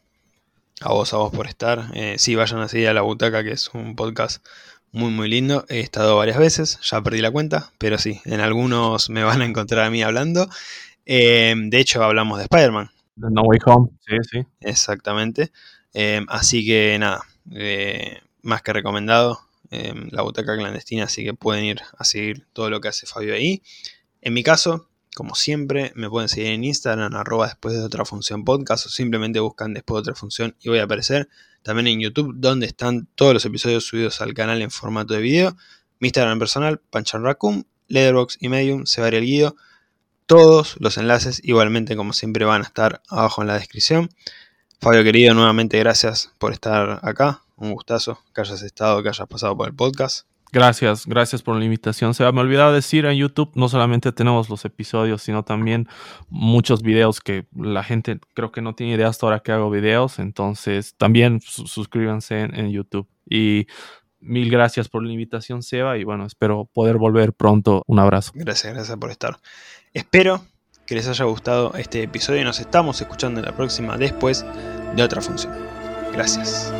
A: A vos, a vos por estar. Eh, sí, vayan a seguir a La Butaca, que es un podcast muy, muy lindo. He estado varias veces, ya perdí la cuenta, pero sí, en algunos me van a encontrar a mí hablando. Eh, de hecho, hablamos de Spider-Man
B: No Way Home, sí, sí.
A: Exactamente. Em, así que nada, eh, más que recomendado, la butaca clandestina, así que pueden ir a seguir todo lo que hace Fabio ahí. En mi caso, como siempre, me pueden seguir en Instagram, arroba después de otra función podcast, o simplemente buscan después de otra función y voy a aparecer. También en YouTube, donde están todos los episodios subidos al canal en formato de video. Mi Instagram personal, Panchan Raccoon, Letterboxd y Medium, se varía el guido. Todos los enlaces, igualmente como siempre, van a estar abajo en la descripción. Fabio querido, nuevamente gracias por estar acá. Un gustazo que hayas estado, que hayas pasado por el podcast.
B: Gracias, gracias por la invitación. Se me olvidaba decir en YouTube, no solamente tenemos los episodios, sino también muchos videos que la gente creo que no tiene idea hasta ahora que hago videos. Entonces, también suscríbanse en, YouTube. Y mil gracias por la invitación, Seba. Y bueno, espero poder volver pronto. Un abrazo.
A: Gracias, gracias por estar. Espero que les haya gustado este episodio y nos estamos escuchando en la próxima después de otra función. Gracias.